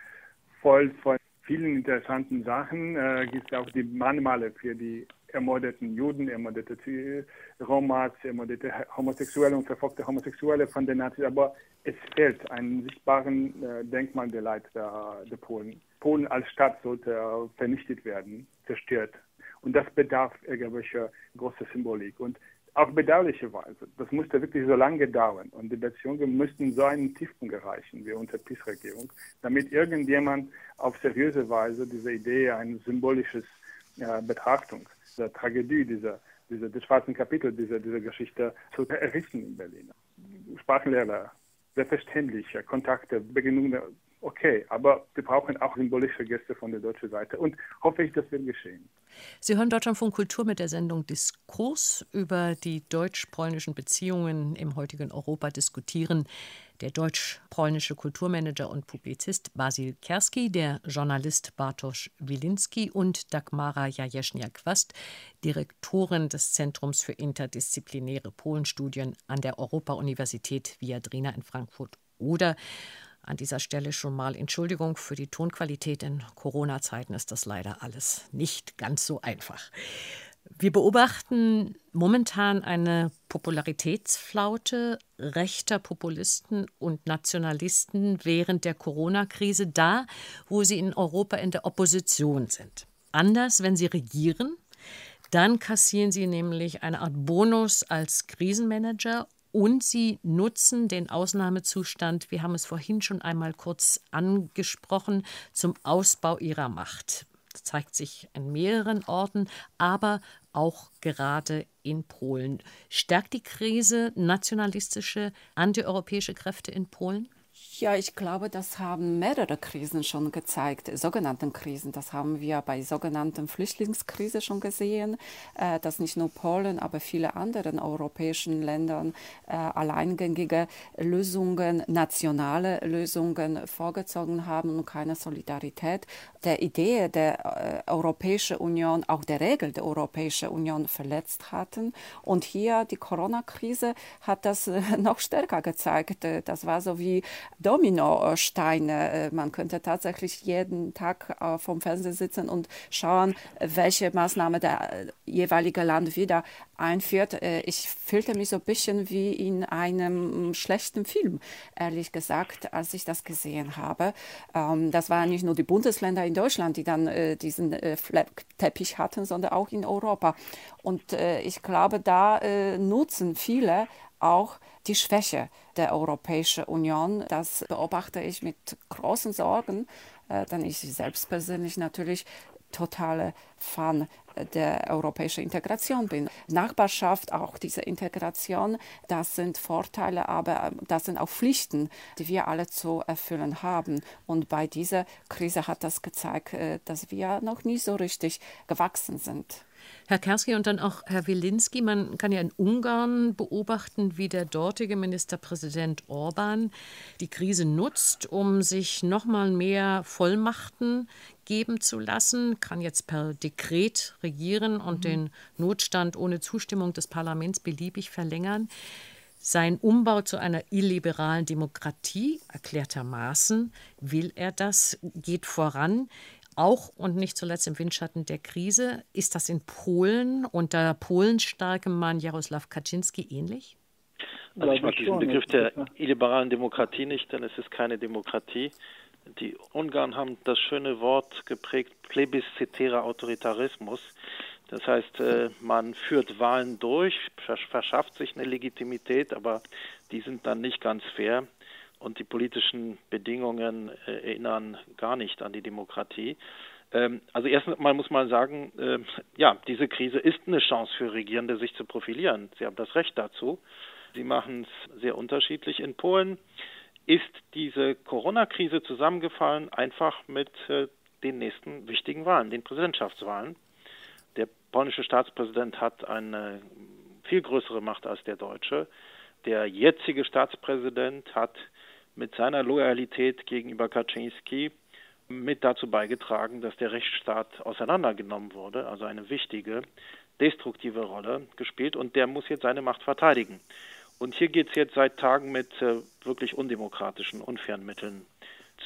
voll von vielen interessanten Sachen. Äh, gibt auch die Mahnmale für die ermordeten Juden, ermordete Romas, ermordete Homosexuelle und verfolgte Homosexuelle von den Nazis. Aber es fehlt ein sichtbaren äh, Denkmal der Leid der, der Polen. Polen als Stadt sollte äh, vernichtet werden, zerstört. Und das bedarf irgendwelcher großer Symbolik. Und auch bedauerlicherweise, das musste wirklich so lange dauern. Und die Beziehungen müssten so einen Tiefpunkt erreichen wie unter PiS-Regierung, damit irgendjemand auf seriöse Weise diese Idee, ein symbolisches äh, Betrachtung der Tragödie dieser, dieser, des schwarzen Kapitels dieser, dieser Geschichte zu errichten in Berlin. Sprachenlehrer, selbstverständlich, Kontakte, Begegnungen, okay, aber wir brauchen auch symbolische Gäste von der deutschen Seite und hoffe ich, das wird geschehen. Sie hören Deutschlandfunk Kultur mit der Sendung Diskurs über die deutsch-polnischen Beziehungen im heutigen Europa diskutieren. Der deutsch-polnische Kulturmanager und Publizist Basil Kerski, der Journalist Bartosz Wilinski und Dagmara Jajeschnia-Quast, Direktorin des Zentrums für interdisziplinäre Polenstudien an der Europa-Universität Viadrina in Frankfurt oder an dieser Stelle schon mal Entschuldigung für die Tonqualität. In Corona-Zeiten ist das leider alles nicht ganz so einfach. Wir beobachten momentan eine Popularitätsflaute rechter Populisten und Nationalisten während der Corona-Krise da, wo sie in Europa in der Opposition sind. Anders, wenn sie regieren, dann kassieren sie nämlich eine Art Bonus als Krisenmanager und sie nutzen den Ausnahmezustand, wir haben es vorhin schon einmal kurz angesprochen, zum Ausbau ihrer Macht. Das zeigt sich an mehreren Orten, aber auch gerade in Polen. Stärkt die Krise nationalistische, antieuropäische Kräfte in Polen? Ja, ich glaube, das haben mehrere Krisen schon gezeigt, sogenannten Krisen. Das haben wir bei sogenannten Flüchtlingskrise schon gesehen, äh, dass nicht nur Polen, aber viele andere europäischen Länder äh, alleingängige Lösungen, nationale Lösungen vorgezogen haben und keine Solidarität der Idee der äh, Europäischen Union, auch der Regel der Europäischen Union verletzt hatten. Und hier die Corona-Krise hat das noch stärker gezeigt. Das war so wie Dominosteine. Äh, man könnte tatsächlich jeden Tag äh, vom Fernseher sitzen und schauen, welche Maßnahme der äh, jeweilige Land wieder einführt. Ich fühlte mich so ein bisschen wie in einem schlechten Film, ehrlich gesagt, als ich das gesehen habe. Ähm, das waren nicht nur die Bundesländer in Deutschland, die dann diesen Teppich hatten, sondern auch in Europa. Und ich glaube, da nutzen viele auch die Schwäche der Europäischen Union. Das beobachte ich mit großen Sorgen, äh, denn ich selbst persönlich natürlich totale Fan der europäischen Integration bin. Nachbarschaft, auch diese Integration, das sind Vorteile, aber ähm, das sind auch Pflichten, die wir alle zu erfüllen haben. Und bei dieser Krise hat das gezeigt, äh, dass wir noch nie so richtig gewachsen sind. Herr Kerski und dann auch Herr Wilinski. Man kann ja in Ungarn beobachten, wie der dortige Ministerpräsident Orban die Krise nutzt, um sich noch mal mehr Vollmachten geben zu lassen, kann jetzt per Dekret regieren und mhm. den Notstand ohne Zustimmung des Parlaments beliebig verlängern. Sein Umbau zu einer illiberalen Demokratie, erklärtermaßen, will er das, geht voran auch und nicht zuletzt im Windschatten der Krise. Ist das in Polen unter polenstarkem Mann Jaroslaw Kaczynski ähnlich? Also ich mag diesen Begriff der illiberalen Demokratie nicht, denn es ist keine Demokratie. Die Ungarn haben das schöne Wort geprägt, plebiszitärer Autoritarismus. Das heißt, äh, man führt Wahlen durch, verschafft sich eine Legitimität, aber die sind dann nicht ganz fair und die politischen Bedingungen äh, erinnern gar nicht an die Demokratie. Ähm, also erst mal muss man sagen, äh, ja, diese Krise ist eine Chance für Regierende, sich zu profilieren. Sie haben das Recht dazu. Sie machen es sehr unterschiedlich. In Polen ist diese Corona-Krise zusammengefallen einfach mit äh, den nächsten wichtigen Wahlen, den Präsidentschaftswahlen. Der polnische Staatspräsident hat eine viel größere Macht als der deutsche. Der jetzige Staatspräsident hat mit seiner Loyalität gegenüber Kaczynski mit dazu beigetragen, dass der Rechtsstaat auseinandergenommen wurde, also eine wichtige destruktive Rolle gespielt und der muss jetzt seine Macht verteidigen. Und hier geht es jetzt seit Tagen mit äh, wirklich undemokratischen, unfairen Mitteln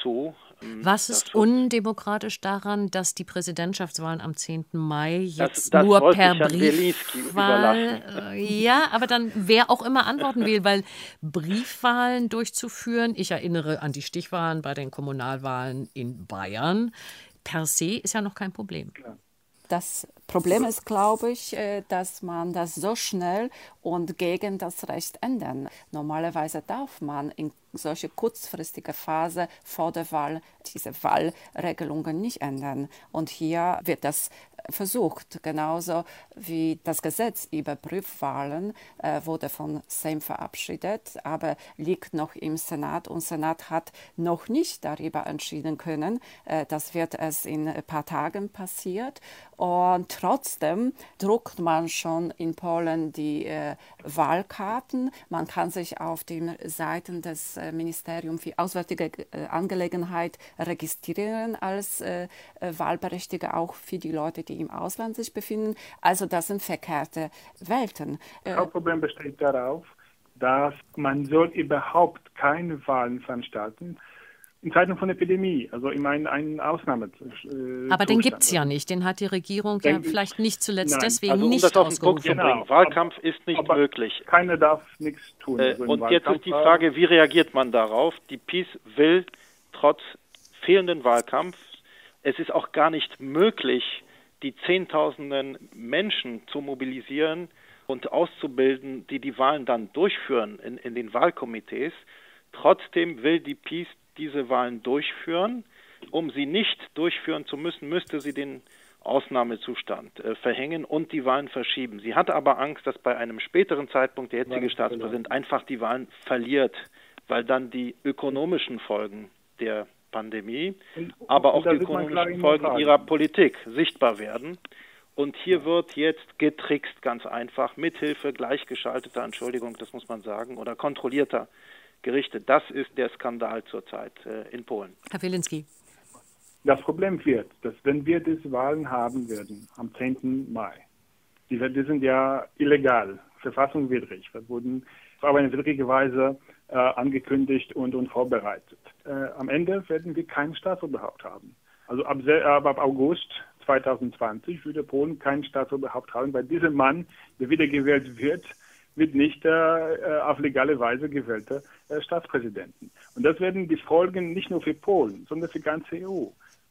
zu. Ähm, Was ist undemokratisch daran, dass die Präsidentschaftswahlen am 10. Mai jetzt das, das nur per Briefwahl, äh, ja, aber dann wer auch immer antworten will, weil Briefwahlen durchzuführen, ich erinnere an die Stichwahlen bei den Kommunalwahlen in Bayern, per se ist ja noch kein Problem. Das Problem ist, glaube ich, äh, dass man das so schnell und gegen das Recht ändern. Normalerweise darf man in solche kurzfristige Phase vor der Wahl diese Wahlregelungen nicht ändern. Und hier wird das versucht, genauso wie das Gesetz über Prüfwahlen äh, wurde von Sejm verabschiedet, aber liegt noch im Senat und Senat hat noch nicht darüber entschieden können. Äh, das wird es in ein paar Tagen passiert und trotzdem druckt man schon in Polen die äh, Wahlkarten. Man kann sich auf den Seiten des äh, Ministeriums für Auswärtige äh, Angelegenheit registrieren als äh, äh, Wahlberechtigte, auch für die Leute, die im Ausland sich befinden. Also das sind verkehrte Welten. Das Hauptproblem besteht darauf, dass man soll überhaupt keine Wahlen veranstalten in Zeiten von Epidemie, also immer ein, ein Ausnahme. Äh, aber den gibt es ja nicht, den hat die Regierung den, ja vielleicht nicht zuletzt nein. deswegen also, um nicht das auf den Punkt zu bringen, genau. Wahlkampf aber, ist nicht möglich. Keiner darf nichts tun. Äh, also und Wahlkampf jetzt ist die Frage, wie reagiert man darauf? Die PiS will trotz fehlenden Wahlkampfs, es ist auch gar nicht möglich, die Zehntausenden Menschen zu mobilisieren und auszubilden, die die Wahlen dann durchführen in, in den Wahlkomitees. Trotzdem will die PiS diese Wahlen durchführen. Um sie nicht durchführen zu müssen, müsste sie den Ausnahmezustand äh, verhängen und die Wahlen verschieben. Sie hatte aber Angst, dass bei einem späteren Zeitpunkt der jetzige Staatspräsident einfach die Wahlen verliert, weil dann die ökonomischen Folgen der Pandemie, und, aber auch die ökonomischen Folgen ihrer Politik sichtbar werden. Und hier wird jetzt getrickst, ganz einfach, mithilfe gleichgeschalteter, Entschuldigung, das muss man sagen, oder kontrollierter Gerichte. Das ist der Skandal zurzeit äh, in Polen. Herr Wilinski. Das Problem wird, dass wenn wir diese Wahlen haben werden am 10. Mai, die, die sind ja illegal, verfassungswidrig, wurden auf eine widrige Weise äh, angekündigt und, und vorbereitet. Äh, am Ende werden wir keinen Staatsoberhaupt haben. Also ab, ab August 2020 würde Polen keinen Staatsoberhaupt haben, weil dieser Mann, der wiedergewählt wird, wird nicht äh, auf legale Weise gewählter äh, Staatspräsidenten. Und das werden die Folgen nicht nur für Polen, sondern für die ganze EU.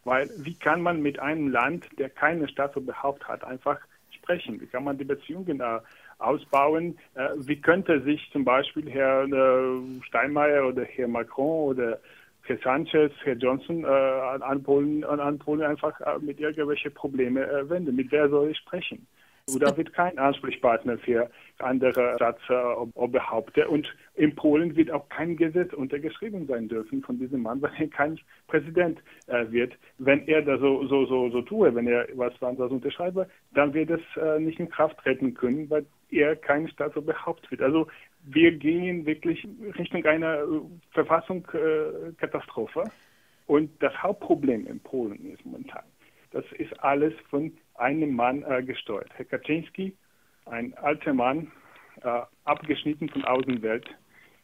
Weil wie kann man mit einem Land, der keine Staatsoberhaupt hat, einfach sprechen? Wie kann man die Beziehungen äh, ausbauen? Äh, wie könnte sich zum Beispiel Herr äh, Steinmeier oder Herr Macron oder Herr Sanchez, Herr Johnson äh, an, Polen, an, Polen einfach äh, mit irgendwelchen Problemen äh, wenden? Mit wer soll ich sprechen? Oder wird kein Ansprechpartner für andere Staatsoberhaupte. Und in Polen wird auch kein Gesetz untergeschrieben sein dürfen von diesem Mann, weil er kein Präsident äh, wird. Wenn er das so, so, so, so tue, wenn er was anderes unterschreibe, dann wird es äh, nicht in Kraft treten können, weil er kein Staatsoberhaupt wird. Also wir gehen wirklich Richtung einer äh, Verfassungskatastrophe. Und das Hauptproblem in Polen ist momentan, das ist alles von einem Mann äh, gesteuert. Herr Kaczynski, ein alter Mann, äh, abgeschnitten von Außenwelt.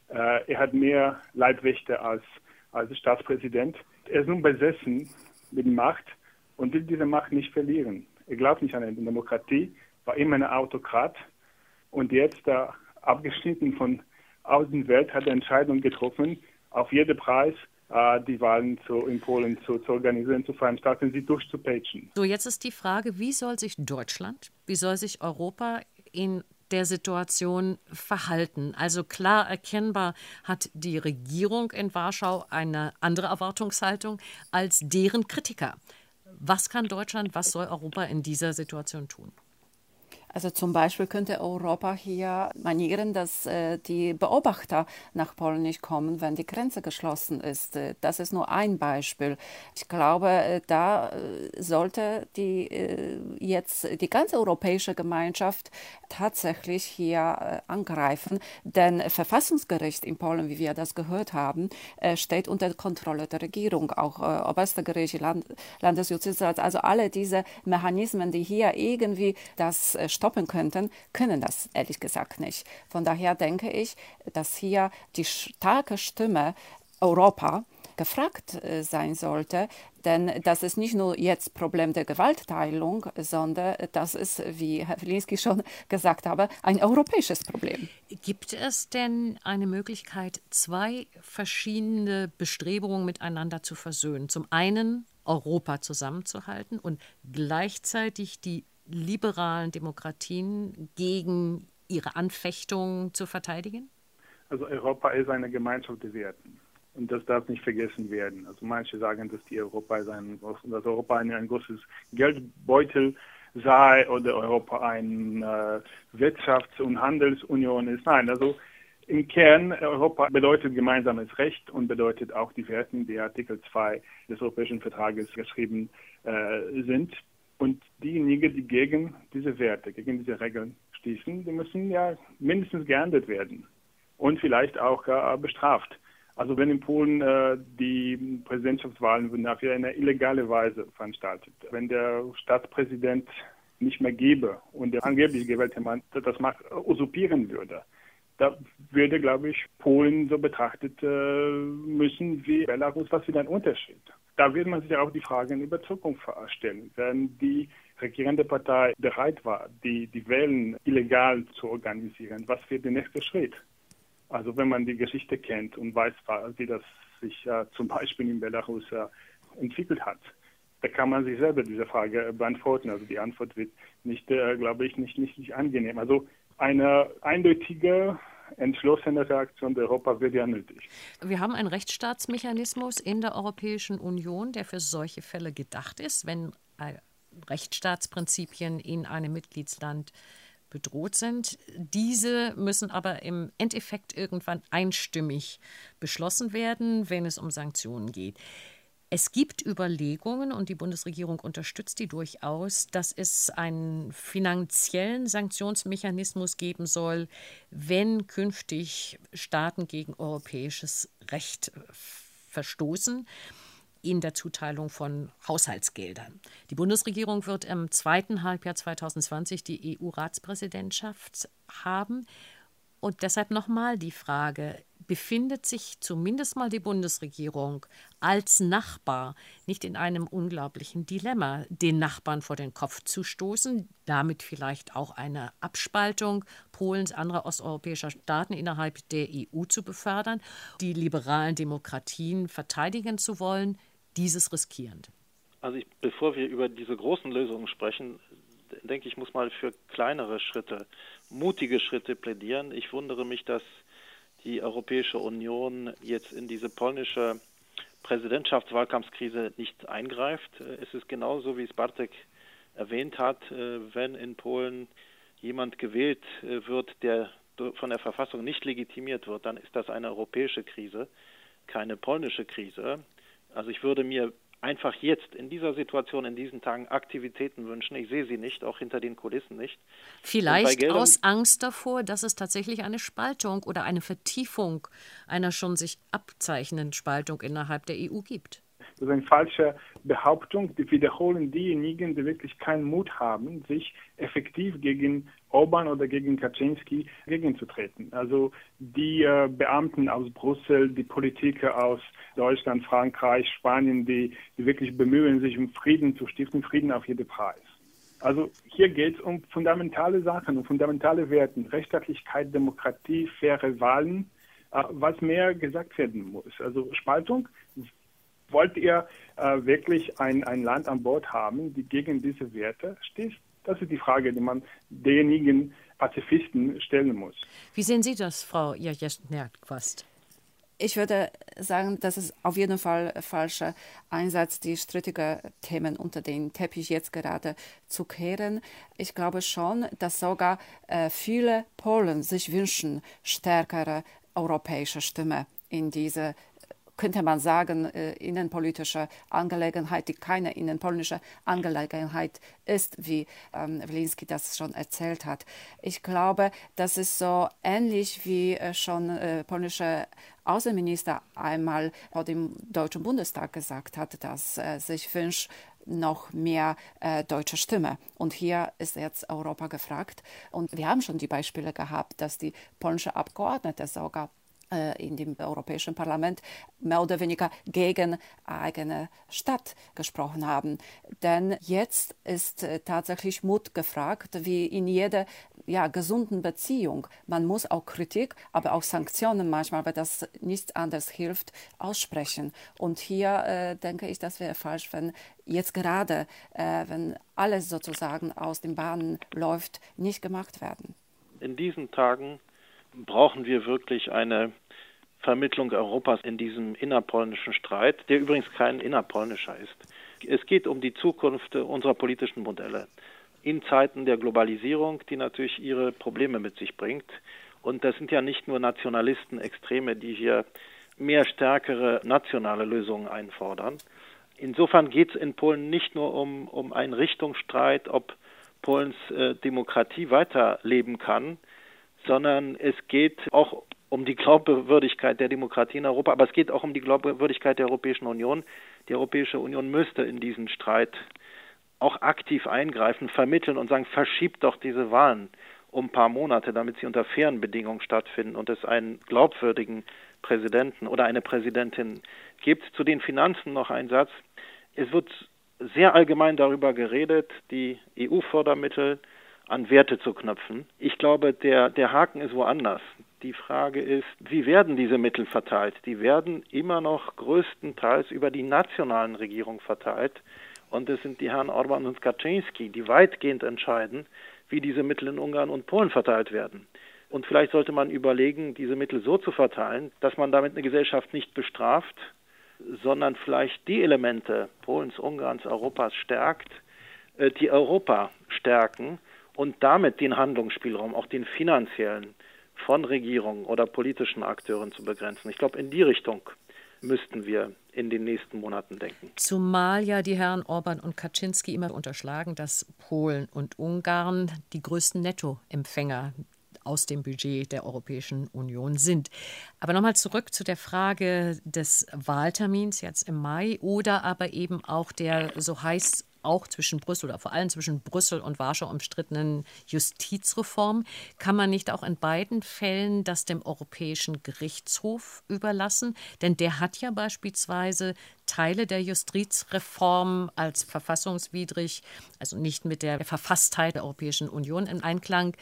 Äh, er hat mehr Leibwächter als, als Staatspräsident. Er ist nun besessen mit Macht und will diese Macht nicht verlieren. Er glaubt nicht an eine Demokratie, war immer ein Autokrat und jetzt, äh, abgeschnitten von Außenwelt, hat er Entscheidungen getroffen, auf jeden Preis äh, die Wahlen zu, in Polen zu, zu organisieren, zu veranstalten, sie durchzupeitschen. So, jetzt ist die Frage, wie soll sich Deutschland, wie soll sich Europa in der Situation verhalten? Also klar erkennbar hat die Regierung in Warschau eine andere Erwartungshaltung als deren Kritiker. Was kann Deutschland, was soll Europa in dieser Situation tun? Also zum Beispiel könnte Europa hier manieren, dass äh, die Beobachter nach Polen nicht kommen, wenn die Grenze geschlossen ist. Äh, das ist nur ein Beispiel. Ich glaube, äh, da äh, sollte die äh, jetzt die ganze europäische Gemeinschaft tatsächlich hier äh, angreifen, denn Verfassungsgericht in Polen, wie wir das gehört haben, steht unter Kontrolle der Regierung, auch oberste Gericht, Land, Landesjustizrat, also alle diese Mechanismen, die hier irgendwie das stoppen könnten, können das ehrlich gesagt nicht. Von daher denke ich, dass hier die starke Stimme Europa gefragt äh, sein sollte, denn das ist nicht nur jetzt Problem der Gewaltteilung, sondern das ist, wie Herr Wilinski schon gesagt habe, ein europäisches Problem. Gibt es denn eine Möglichkeit, zwei verschiedene Bestrebungen miteinander zu versöhnen? Zum einen Europa zusammenzuhalten und gleichzeitig die liberalen Demokratien gegen ihre Anfechtungen zu verteidigen? Also Europa ist eine Gemeinschaft der Werten. Und das darf nicht vergessen werden. Also manche sagen, dass die Europa ein, dass Europa ein, ein großes Geldbeutel sei oder Europa eine äh, Wirtschafts- und Handelsunion ist. Nein, also im Kern Europa bedeutet gemeinsames Recht und bedeutet auch die Werte, die Artikel 2 des Europäischen Vertrages geschrieben äh, sind. Und diejenigen, die gegen diese Werte, gegen diese Regeln stießen, die müssen ja mindestens geahndet werden und vielleicht auch äh, bestraft. Also wenn in Polen äh, die Präsidentschaftswahlen auf eine illegale Weise veranstaltet, wenn der Staatspräsident nicht mehr gebe und der angeblich gewählte Mann das Macht usurpieren würde, da würde, glaube ich, Polen so betrachtet äh, müssen wie Belarus. Was ist ein Unterschied? Da wird man sich auch die Fragen über Zukunft stellen. Wenn die regierende Partei bereit war, die, die Wählen illegal zu organisieren, was wird der nächste Schritt? Also wenn man die Geschichte kennt und weiß, wie das sich äh, zum Beispiel in Belarus äh, entwickelt hat, da kann man sich selber diese Frage beantworten. Also die Antwort wird nicht, äh, glaube ich, nicht, nicht, nicht angenehm. Also eine eindeutige entschlossene Reaktion der Europa wird ja nötig. Wir haben einen Rechtsstaatsmechanismus in der Europäischen Union, der für solche Fälle gedacht ist, wenn äh, Rechtsstaatsprinzipien in einem Mitgliedsland bedroht sind. Diese müssen aber im Endeffekt irgendwann einstimmig beschlossen werden, wenn es um Sanktionen geht. Es gibt Überlegungen, und die Bundesregierung unterstützt die durchaus, dass es einen finanziellen Sanktionsmechanismus geben soll, wenn künftig Staaten gegen europäisches Recht verstoßen in der Zuteilung von Haushaltsgeldern. Die Bundesregierung wird im zweiten Halbjahr 2020 die EU-Ratspräsidentschaft haben. Und deshalb nochmal die Frage, befindet sich zumindest mal die Bundesregierung als Nachbar nicht in einem unglaublichen Dilemma, den Nachbarn vor den Kopf zu stoßen, damit vielleicht auch eine Abspaltung Polens, anderer osteuropäischer Staaten innerhalb der EU zu befördern, die liberalen Demokratien verteidigen zu wollen, dieses riskierend? Also ich, bevor wir über diese großen Lösungen sprechen, denke ich, muss mal für kleinere Schritte, mutige Schritte plädieren. Ich wundere mich, dass die Europäische Union jetzt in diese polnische Präsidentschaftswahlkampfskrise nicht eingreift. Es ist genauso, wie es Bartek erwähnt hat, wenn in Polen jemand gewählt wird, der von der Verfassung nicht legitimiert wird, dann ist das eine europäische Krise, keine polnische Krise. Also ich würde mir einfach jetzt in dieser Situation, in diesen Tagen Aktivitäten wünschen. Ich sehe sie nicht, auch hinter den Kulissen nicht. Vielleicht aus Angst davor, dass es tatsächlich eine Spaltung oder eine Vertiefung einer schon sich abzeichnenden Spaltung innerhalb der EU gibt. Das ist eine falsche Behauptung. Die wiederholen diejenigen, die wirklich keinen Mut haben, sich effektiv gegen Orban oder gegen Kaczynski gegenzutreten. Also die äh, Beamten aus Brüssel, die Politiker aus Deutschland, Frankreich, Spanien, die, die wirklich bemühen, sich um Frieden zu stiften, Frieden auf jeden Preis. Also hier geht es um fundamentale Sachen, um fundamentale Werte, Rechtsstaatlichkeit, Demokratie, faire Wahlen, äh, was mehr gesagt werden muss. Also Spaltung wollt ihr äh, wirklich ein, ein Land an Bord haben, die gegen diese Werte steht? Das ist die Frage, die man denjenigen Pazifisten stellen muss. Wie sehen Sie das, Frau Jajesniak-Quast? Ich würde sagen, das ist auf jeden Fall falscher Einsatz, die strittigen Themen unter den Teppich jetzt gerade zu kehren. Ich glaube schon, dass sogar äh, viele Polen sich wünschen, stärkere europäische Stimme in diese könnte man sagen, äh, innenpolitische Angelegenheit, die keine innenpolitische Angelegenheit ist, wie ähm, Wilinski das schon erzählt hat. Ich glaube, das ist so ähnlich wie äh, schon äh, polnische Außenminister einmal vor dem Deutschen Bundestag gesagt hat, dass er sich wünscht, noch mehr äh, deutsche Stimme. Und hier ist jetzt Europa gefragt. Und wir haben schon die Beispiele gehabt, dass die polnische Abgeordnete sogar äh, in dem Europäischen Parlament mehr oder weniger gegen eigene Stadt gesprochen haben. Denn jetzt ist äh, tatsächlich Mut gefragt, wie in jeder ja, gesunden Beziehung. Man muss auch Kritik, aber auch Sanktionen manchmal, weil das nichts anderes hilft, aussprechen. Und hier äh, denke ich, das wäre falsch, wenn jetzt gerade, äh, wenn alles sozusagen aus den Bahnen läuft, nicht gemacht werden. In diesen Tagen brauchen wir wirklich eine Vermittlung Europas in diesem innerpolnischen Streit, der übrigens kein innerpolnischer ist. Es geht um die Zukunft unserer politischen Modelle in Zeiten der Globalisierung, die natürlich ihre Probleme mit sich bringt. Und das sind ja nicht nur Nationalisten, Extreme, die hier mehr stärkere nationale Lösungen einfordern. Insofern geht es in Polen nicht nur um, um einen Richtungsstreit, ob Polens äh, Demokratie weiterleben kann, sondern es geht auch um die Glaubwürdigkeit der Demokratie in Europa, aber es geht auch um die Glaubwürdigkeit der Europäischen Union. Die Europäische Union müsste in diesen Streit auch aktiv eingreifen, vermitteln und sagen, verschiebt doch diese Wahlen um ein paar Monate, damit sie unter fairen Bedingungen stattfinden und es einen glaubwürdigen Präsidenten oder eine Präsidentin gibt. Zu den Finanzen noch ein Satz. Es wird sehr allgemein darüber geredet, die EU-Fördermittel an Werte zu knüpfen. Ich glaube, der, der Haken ist woanders. Die Frage ist, wie werden diese Mittel verteilt? Die werden immer noch größtenteils über die nationalen Regierungen verteilt. Und es sind die Herren Orban und Kaczynski, die weitgehend entscheiden, wie diese Mittel in Ungarn und Polen verteilt werden. Und vielleicht sollte man überlegen, diese Mittel so zu verteilen, dass man damit eine Gesellschaft nicht bestraft, sondern vielleicht die Elemente Polens, Ungarns, Europas stärkt, äh, die Europa stärken und damit den Handlungsspielraum, auch den finanziellen, von Regierungen oder politischen Akteuren zu begrenzen. Ich glaube, in die Richtung müssten wir in den nächsten Monaten denken. Zumal ja die Herren Orban und Kaczynski immer unterschlagen, dass Polen und Ungarn die größten Nettoempfänger aus dem Budget der Europäischen Union sind. Aber nochmal zurück zu der Frage des Wahltermins jetzt im Mai oder aber eben auch der, so heißt auch zwischen Brüssel oder vor allem zwischen Brüssel und Warschau umstrittenen Justizreform. Kann man nicht auch in beiden Fällen das dem Europäischen Gerichtshof überlassen? Denn der hat ja beispielsweise Teile der Justizreform als verfassungswidrig, also nicht mit der Verfasstheit der Europäischen Union in Einklang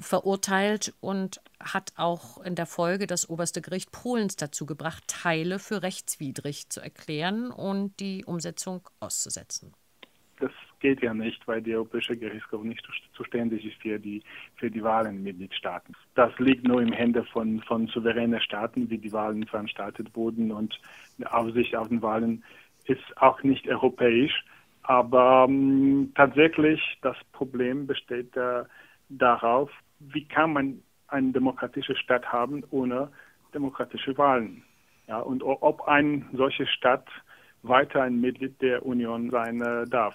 verurteilt und hat auch in der Folge das oberste Gericht Polens dazu gebracht, Teile für rechtswidrig zu erklären und die Umsetzung auszusetzen das geht ja nicht, weil der Europäische Gerichtshof nicht zuständig ist für die, für die Wahlen Mitgliedstaaten. Das liegt nur im Hände von, von souveränen Staaten, wie die Wahlen veranstaltet wurden und die Aufsicht auf den Wahlen ist auch nicht europäisch. Aber ähm, tatsächlich das Problem besteht äh, darauf, wie kann man eine demokratische Stadt haben ohne demokratische Wahlen? Ja, und ob eine solche Stadt weiter ein Mitglied der Union sein äh, darf.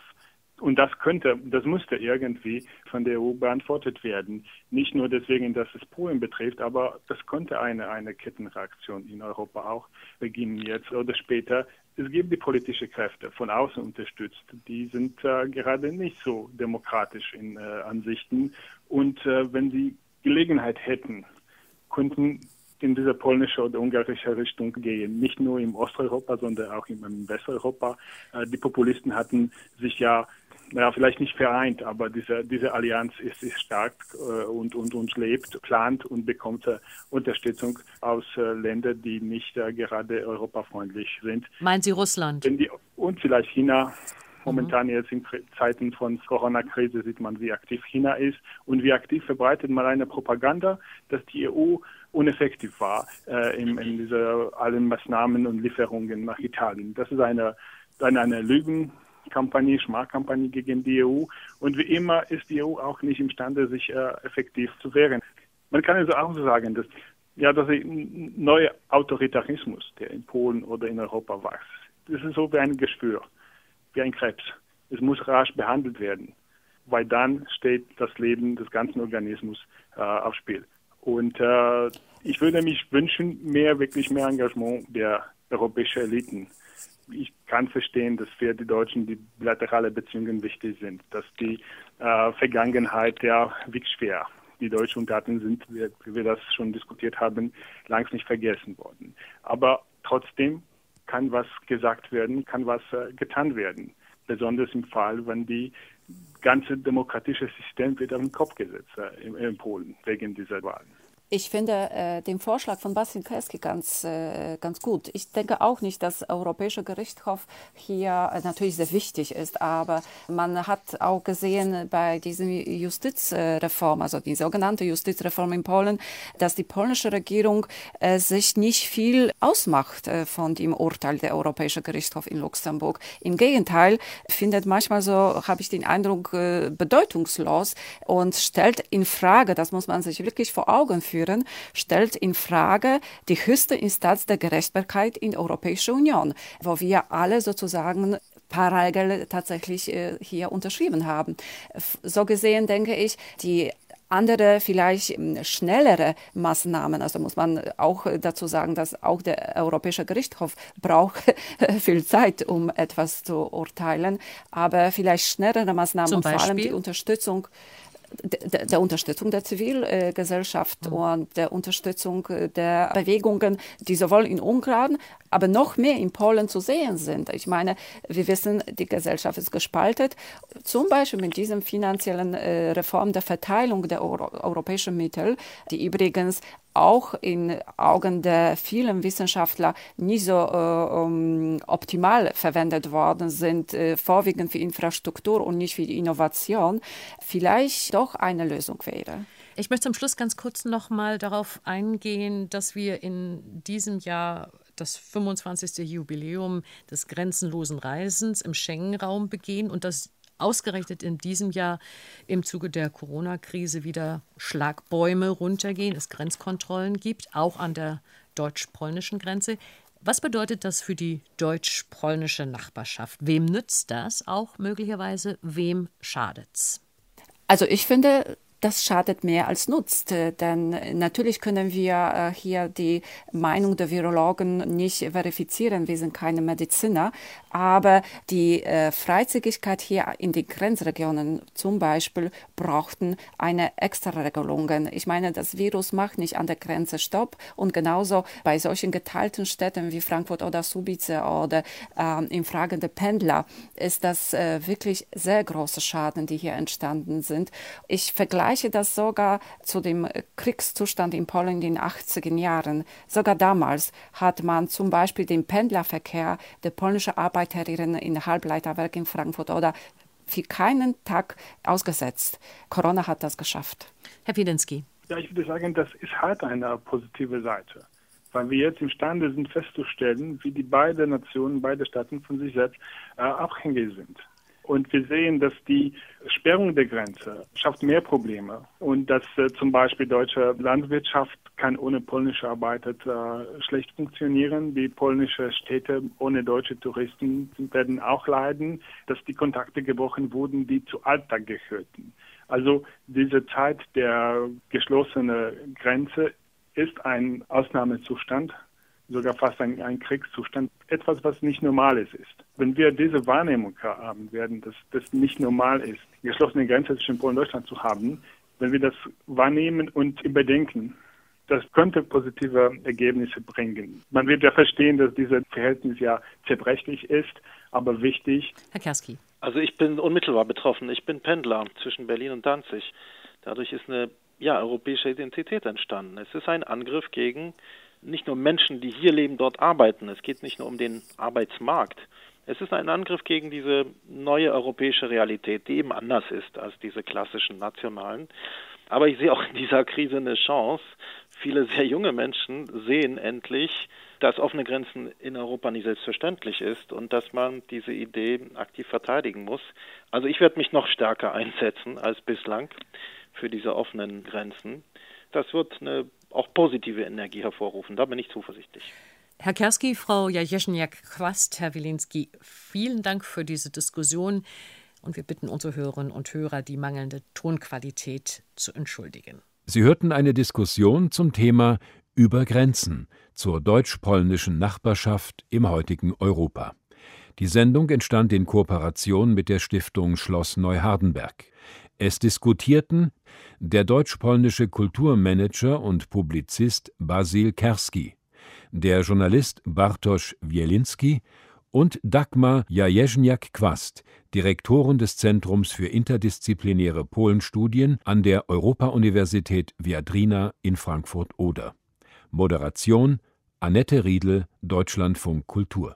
Und das könnte, das müsste irgendwie von der EU beantwortet werden. Nicht nur deswegen, dass es Polen betrifft, aber das könnte eine, eine Kettenreaktion in Europa auch beginnen jetzt oder später. Es gibt die politischen Kräfte von außen unterstützt. Die sind äh, gerade nicht so demokratisch in äh, Ansichten. Und äh, wenn sie Gelegenheit hätten, könnten in diese polnische oder ungarische Richtung gehen. Nicht nur im Osteuropa, sondern auch im Westeuropa. Äh, die Populisten hatten sich ja naja, vielleicht nicht vereint, aber diese, diese Allianz ist, ist stark äh, und, und, und lebt, plant und bekommt äh, Unterstützung aus äh, Ländern, die nicht äh, gerade europafreundlich sind. Meinen Sie Russland? Die, und vielleicht China, Momentan jetzt in Zeiten von Corona-Krise sieht man, wie aktiv China ist und wie aktiv verbreitet man eine Propaganda, dass die EU uneffektiv war äh, in, in dieser allen Maßnahmen und Lieferungen nach Italien. Das ist eine, eine, eine Lügenkampagne, Schmachkampagne gegen die EU. Und wie immer ist die EU auch nicht imstande, sich äh, effektiv zu wehren. Man kann also auch sagen, dass ja, dass ein neuer Autoritarismus, der in Polen oder in Europa wächst, das ist so wie ein Gespür, wie ein Krebs. Es muss rasch behandelt werden, weil dann steht das Leben des ganzen Organismus äh, aufs Spiel. Und äh, ich würde mich wünschen, mehr, wirklich mehr Engagement der europäischen Eliten. Ich kann verstehen, dass für die Deutschen die bilaterale Beziehungen wichtig sind, dass die äh, Vergangenheit ja wiegt schwer. Die deutschen Ungarten sind, wie wir das schon diskutiert haben, längst nicht vergessen worden. Aber trotzdem kann was gesagt werden, kann was äh, getan werden. Besonders im Fall, wenn die ganze demokratische System wird auf den Kopf gesetzt äh, in, in Polen wegen dieser Wahlen. Ich finde äh, den Vorschlag von Bastian Kreski ganz, äh, ganz gut. Ich denke auch nicht, dass Europäischer Gerichtshof hier äh, natürlich sehr wichtig ist, aber man hat auch gesehen bei dieser Justizreform, also die sogenannte Justizreform in Polen, dass die polnische Regierung äh, sich nicht viel ausmacht äh, von dem Urteil der Europäische Gerichtshof in Luxemburg. Im Gegenteil, findet manchmal so, habe ich den Eindruck, äh, bedeutungslos und stellt in Frage, das muss man sich wirklich vor Augen führen, führen, stellt in Frage die höchste Instanz der Gerechtigkeit in der Europäischen Union, wo wir alle sozusagen parallel tatsächlich äh, hier unterschrieben haben. So gesehen denke ich, die andere, vielleicht ähm, schnellere Maßnahmen. Also muss man auch dazu sagen, dass auch der Europäische Gerichtshof braucht viel Zeit, um etwas zu urteilen. Aber vielleicht schnellere Maßnahmen, und vor allem die Unterstützung der, der Unterstützung der Zivilgesellschaft mhm. und der Unterstützung der Bewegungen, die sowohl in Ungarn, aber noch mehr in Polen zu sehen sind. Ich meine, wir wissen, die Gesellschaft ist gespalten. Zum Beispiel mit diesem finanziellen äh, Reform der Verteilung der Euro europäischen Mittel, die übrigens auch in Augen der vielen Wissenschaftler nicht so äh, um, optimal verwendet worden sind, äh, vorwiegend für Infrastruktur und nicht für die Innovation, vielleicht doch eine Lösung wäre. Ich möchte zum Schluss ganz kurz noch mal darauf eingehen, dass wir in diesem Jahr das 25. Jubiläum des grenzenlosen Reisens im Schengen-Raum begehen und dass ausgerechnet in diesem Jahr im Zuge der Corona-Krise wieder Schlagbäume runtergehen, es Grenzkontrollen gibt, auch an der deutsch-polnischen Grenze. Was bedeutet das für die deutsch-polnische Nachbarschaft? Wem nützt das auch möglicherweise? Wem schadet's? Also ich finde, das schadet mehr als nutzt. Äh, denn natürlich können wir äh, hier die Meinung der Virologen nicht verifizieren. Wir sind keine Mediziner. Aber die äh, Freizügigkeit hier in den Grenzregionen zum Beispiel brauchten eine extra Regelung. Ich meine, das Virus macht nicht an der Grenze Stopp. Und genauso bei solchen geteilten Städten wie Frankfurt oder Subice oder ähm, in Fragen der Pendler ist das äh, wirklich sehr große Schaden, die hier entstanden sind. Ich vergleiche vergleiche das sogar zu dem Kriegszustand in Polen in den 80er Jahren. Sogar damals hat man zum Beispiel den Pendlerverkehr der polnischen Arbeiterinnen in Halbleiterwerk in Frankfurt oder für keinen Tag ausgesetzt. Corona hat das geschafft. Herr Wiedenski. Ja, ich würde sagen, das ist halt eine positive Seite. Weil wir jetzt imstande sind festzustellen, wie die beiden Nationen, beide Staaten von sich selbst äh, abhängig sind. Und wir sehen, dass die Sperrung der Grenze schafft mehr Probleme und dass äh, zum Beispiel deutsche Landwirtschaft kann ohne polnische Arbeiter äh, schlecht funktionieren. Die polnische Städte ohne deutsche Touristen werden auch leiden, dass die Kontakte gebrochen wurden, die zu Alltag gehörten. Also diese Zeit der geschlossenen Grenze ist ein Ausnahmezustand sogar fast ein, ein Kriegszustand, etwas, was nicht Normales ist. Wenn wir diese Wahrnehmung haben werden, dass das nicht normal ist, geschlossene Grenze zwischen Polen und Deutschland zu haben, wenn wir das wahrnehmen und überdenken, das könnte positive Ergebnisse bringen. Man wird ja verstehen, dass dieses Verhältnis ja zerbrechlich ist, aber wichtig. Herr Kerski. Also ich bin unmittelbar betroffen. Ich bin Pendler zwischen Berlin und Danzig. Dadurch ist eine ja, europäische Identität entstanden. Es ist ein Angriff gegen nicht nur Menschen, die hier leben, dort arbeiten. Es geht nicht nur um den Arbeitsmarkt. Es ist ein Angriff gegen diese neue europäische Realität, die eben anders ist als diese klassischen nationalen. Aber ich sehe auch in dieser Krise eine Chance. Viele sehr junge Menschen sehen endlich, dass offene Grenzen in Europa nicht selbstverständlich ist und dass man diese Idee aktiv verteidigen muss. Also ich werde mich noch stärker einsetzen als bislang für diese offenen Grenzen. Das wird eine auch positive Energie hervorrufen. Da bin ich zuversichtlich. Herr Kerski, Frau Jajeschniak-Quast, Herr Wilinski, vielen Dank für diese Diskussion. Und wir bitten unsere Hörerinnen und Hörer, die mangelnde Tonqualität zu entschuldigen. Sie hörten eine Diskussion zum Thema Über Grenzen zur deutsch-polnischen Nachbarschaft im heutigen Europa. Die Sendung entstand in Kooperation mit der Stiftung Schloss Neuhardenberg. Es diskutierten der deutsch-polnische Kulturmanager und Publizist Basil Kerski, der Journalist Bartosz Wielinski und Dagmar Jajeżniak-Kwast, Direktorin des Zentrums für interdisziplinäre Polenstudien an der Europa-Universität Viadrina in Frankfurt-Oder. Moderation Annette Riedel, Deutschlandfunk Kultur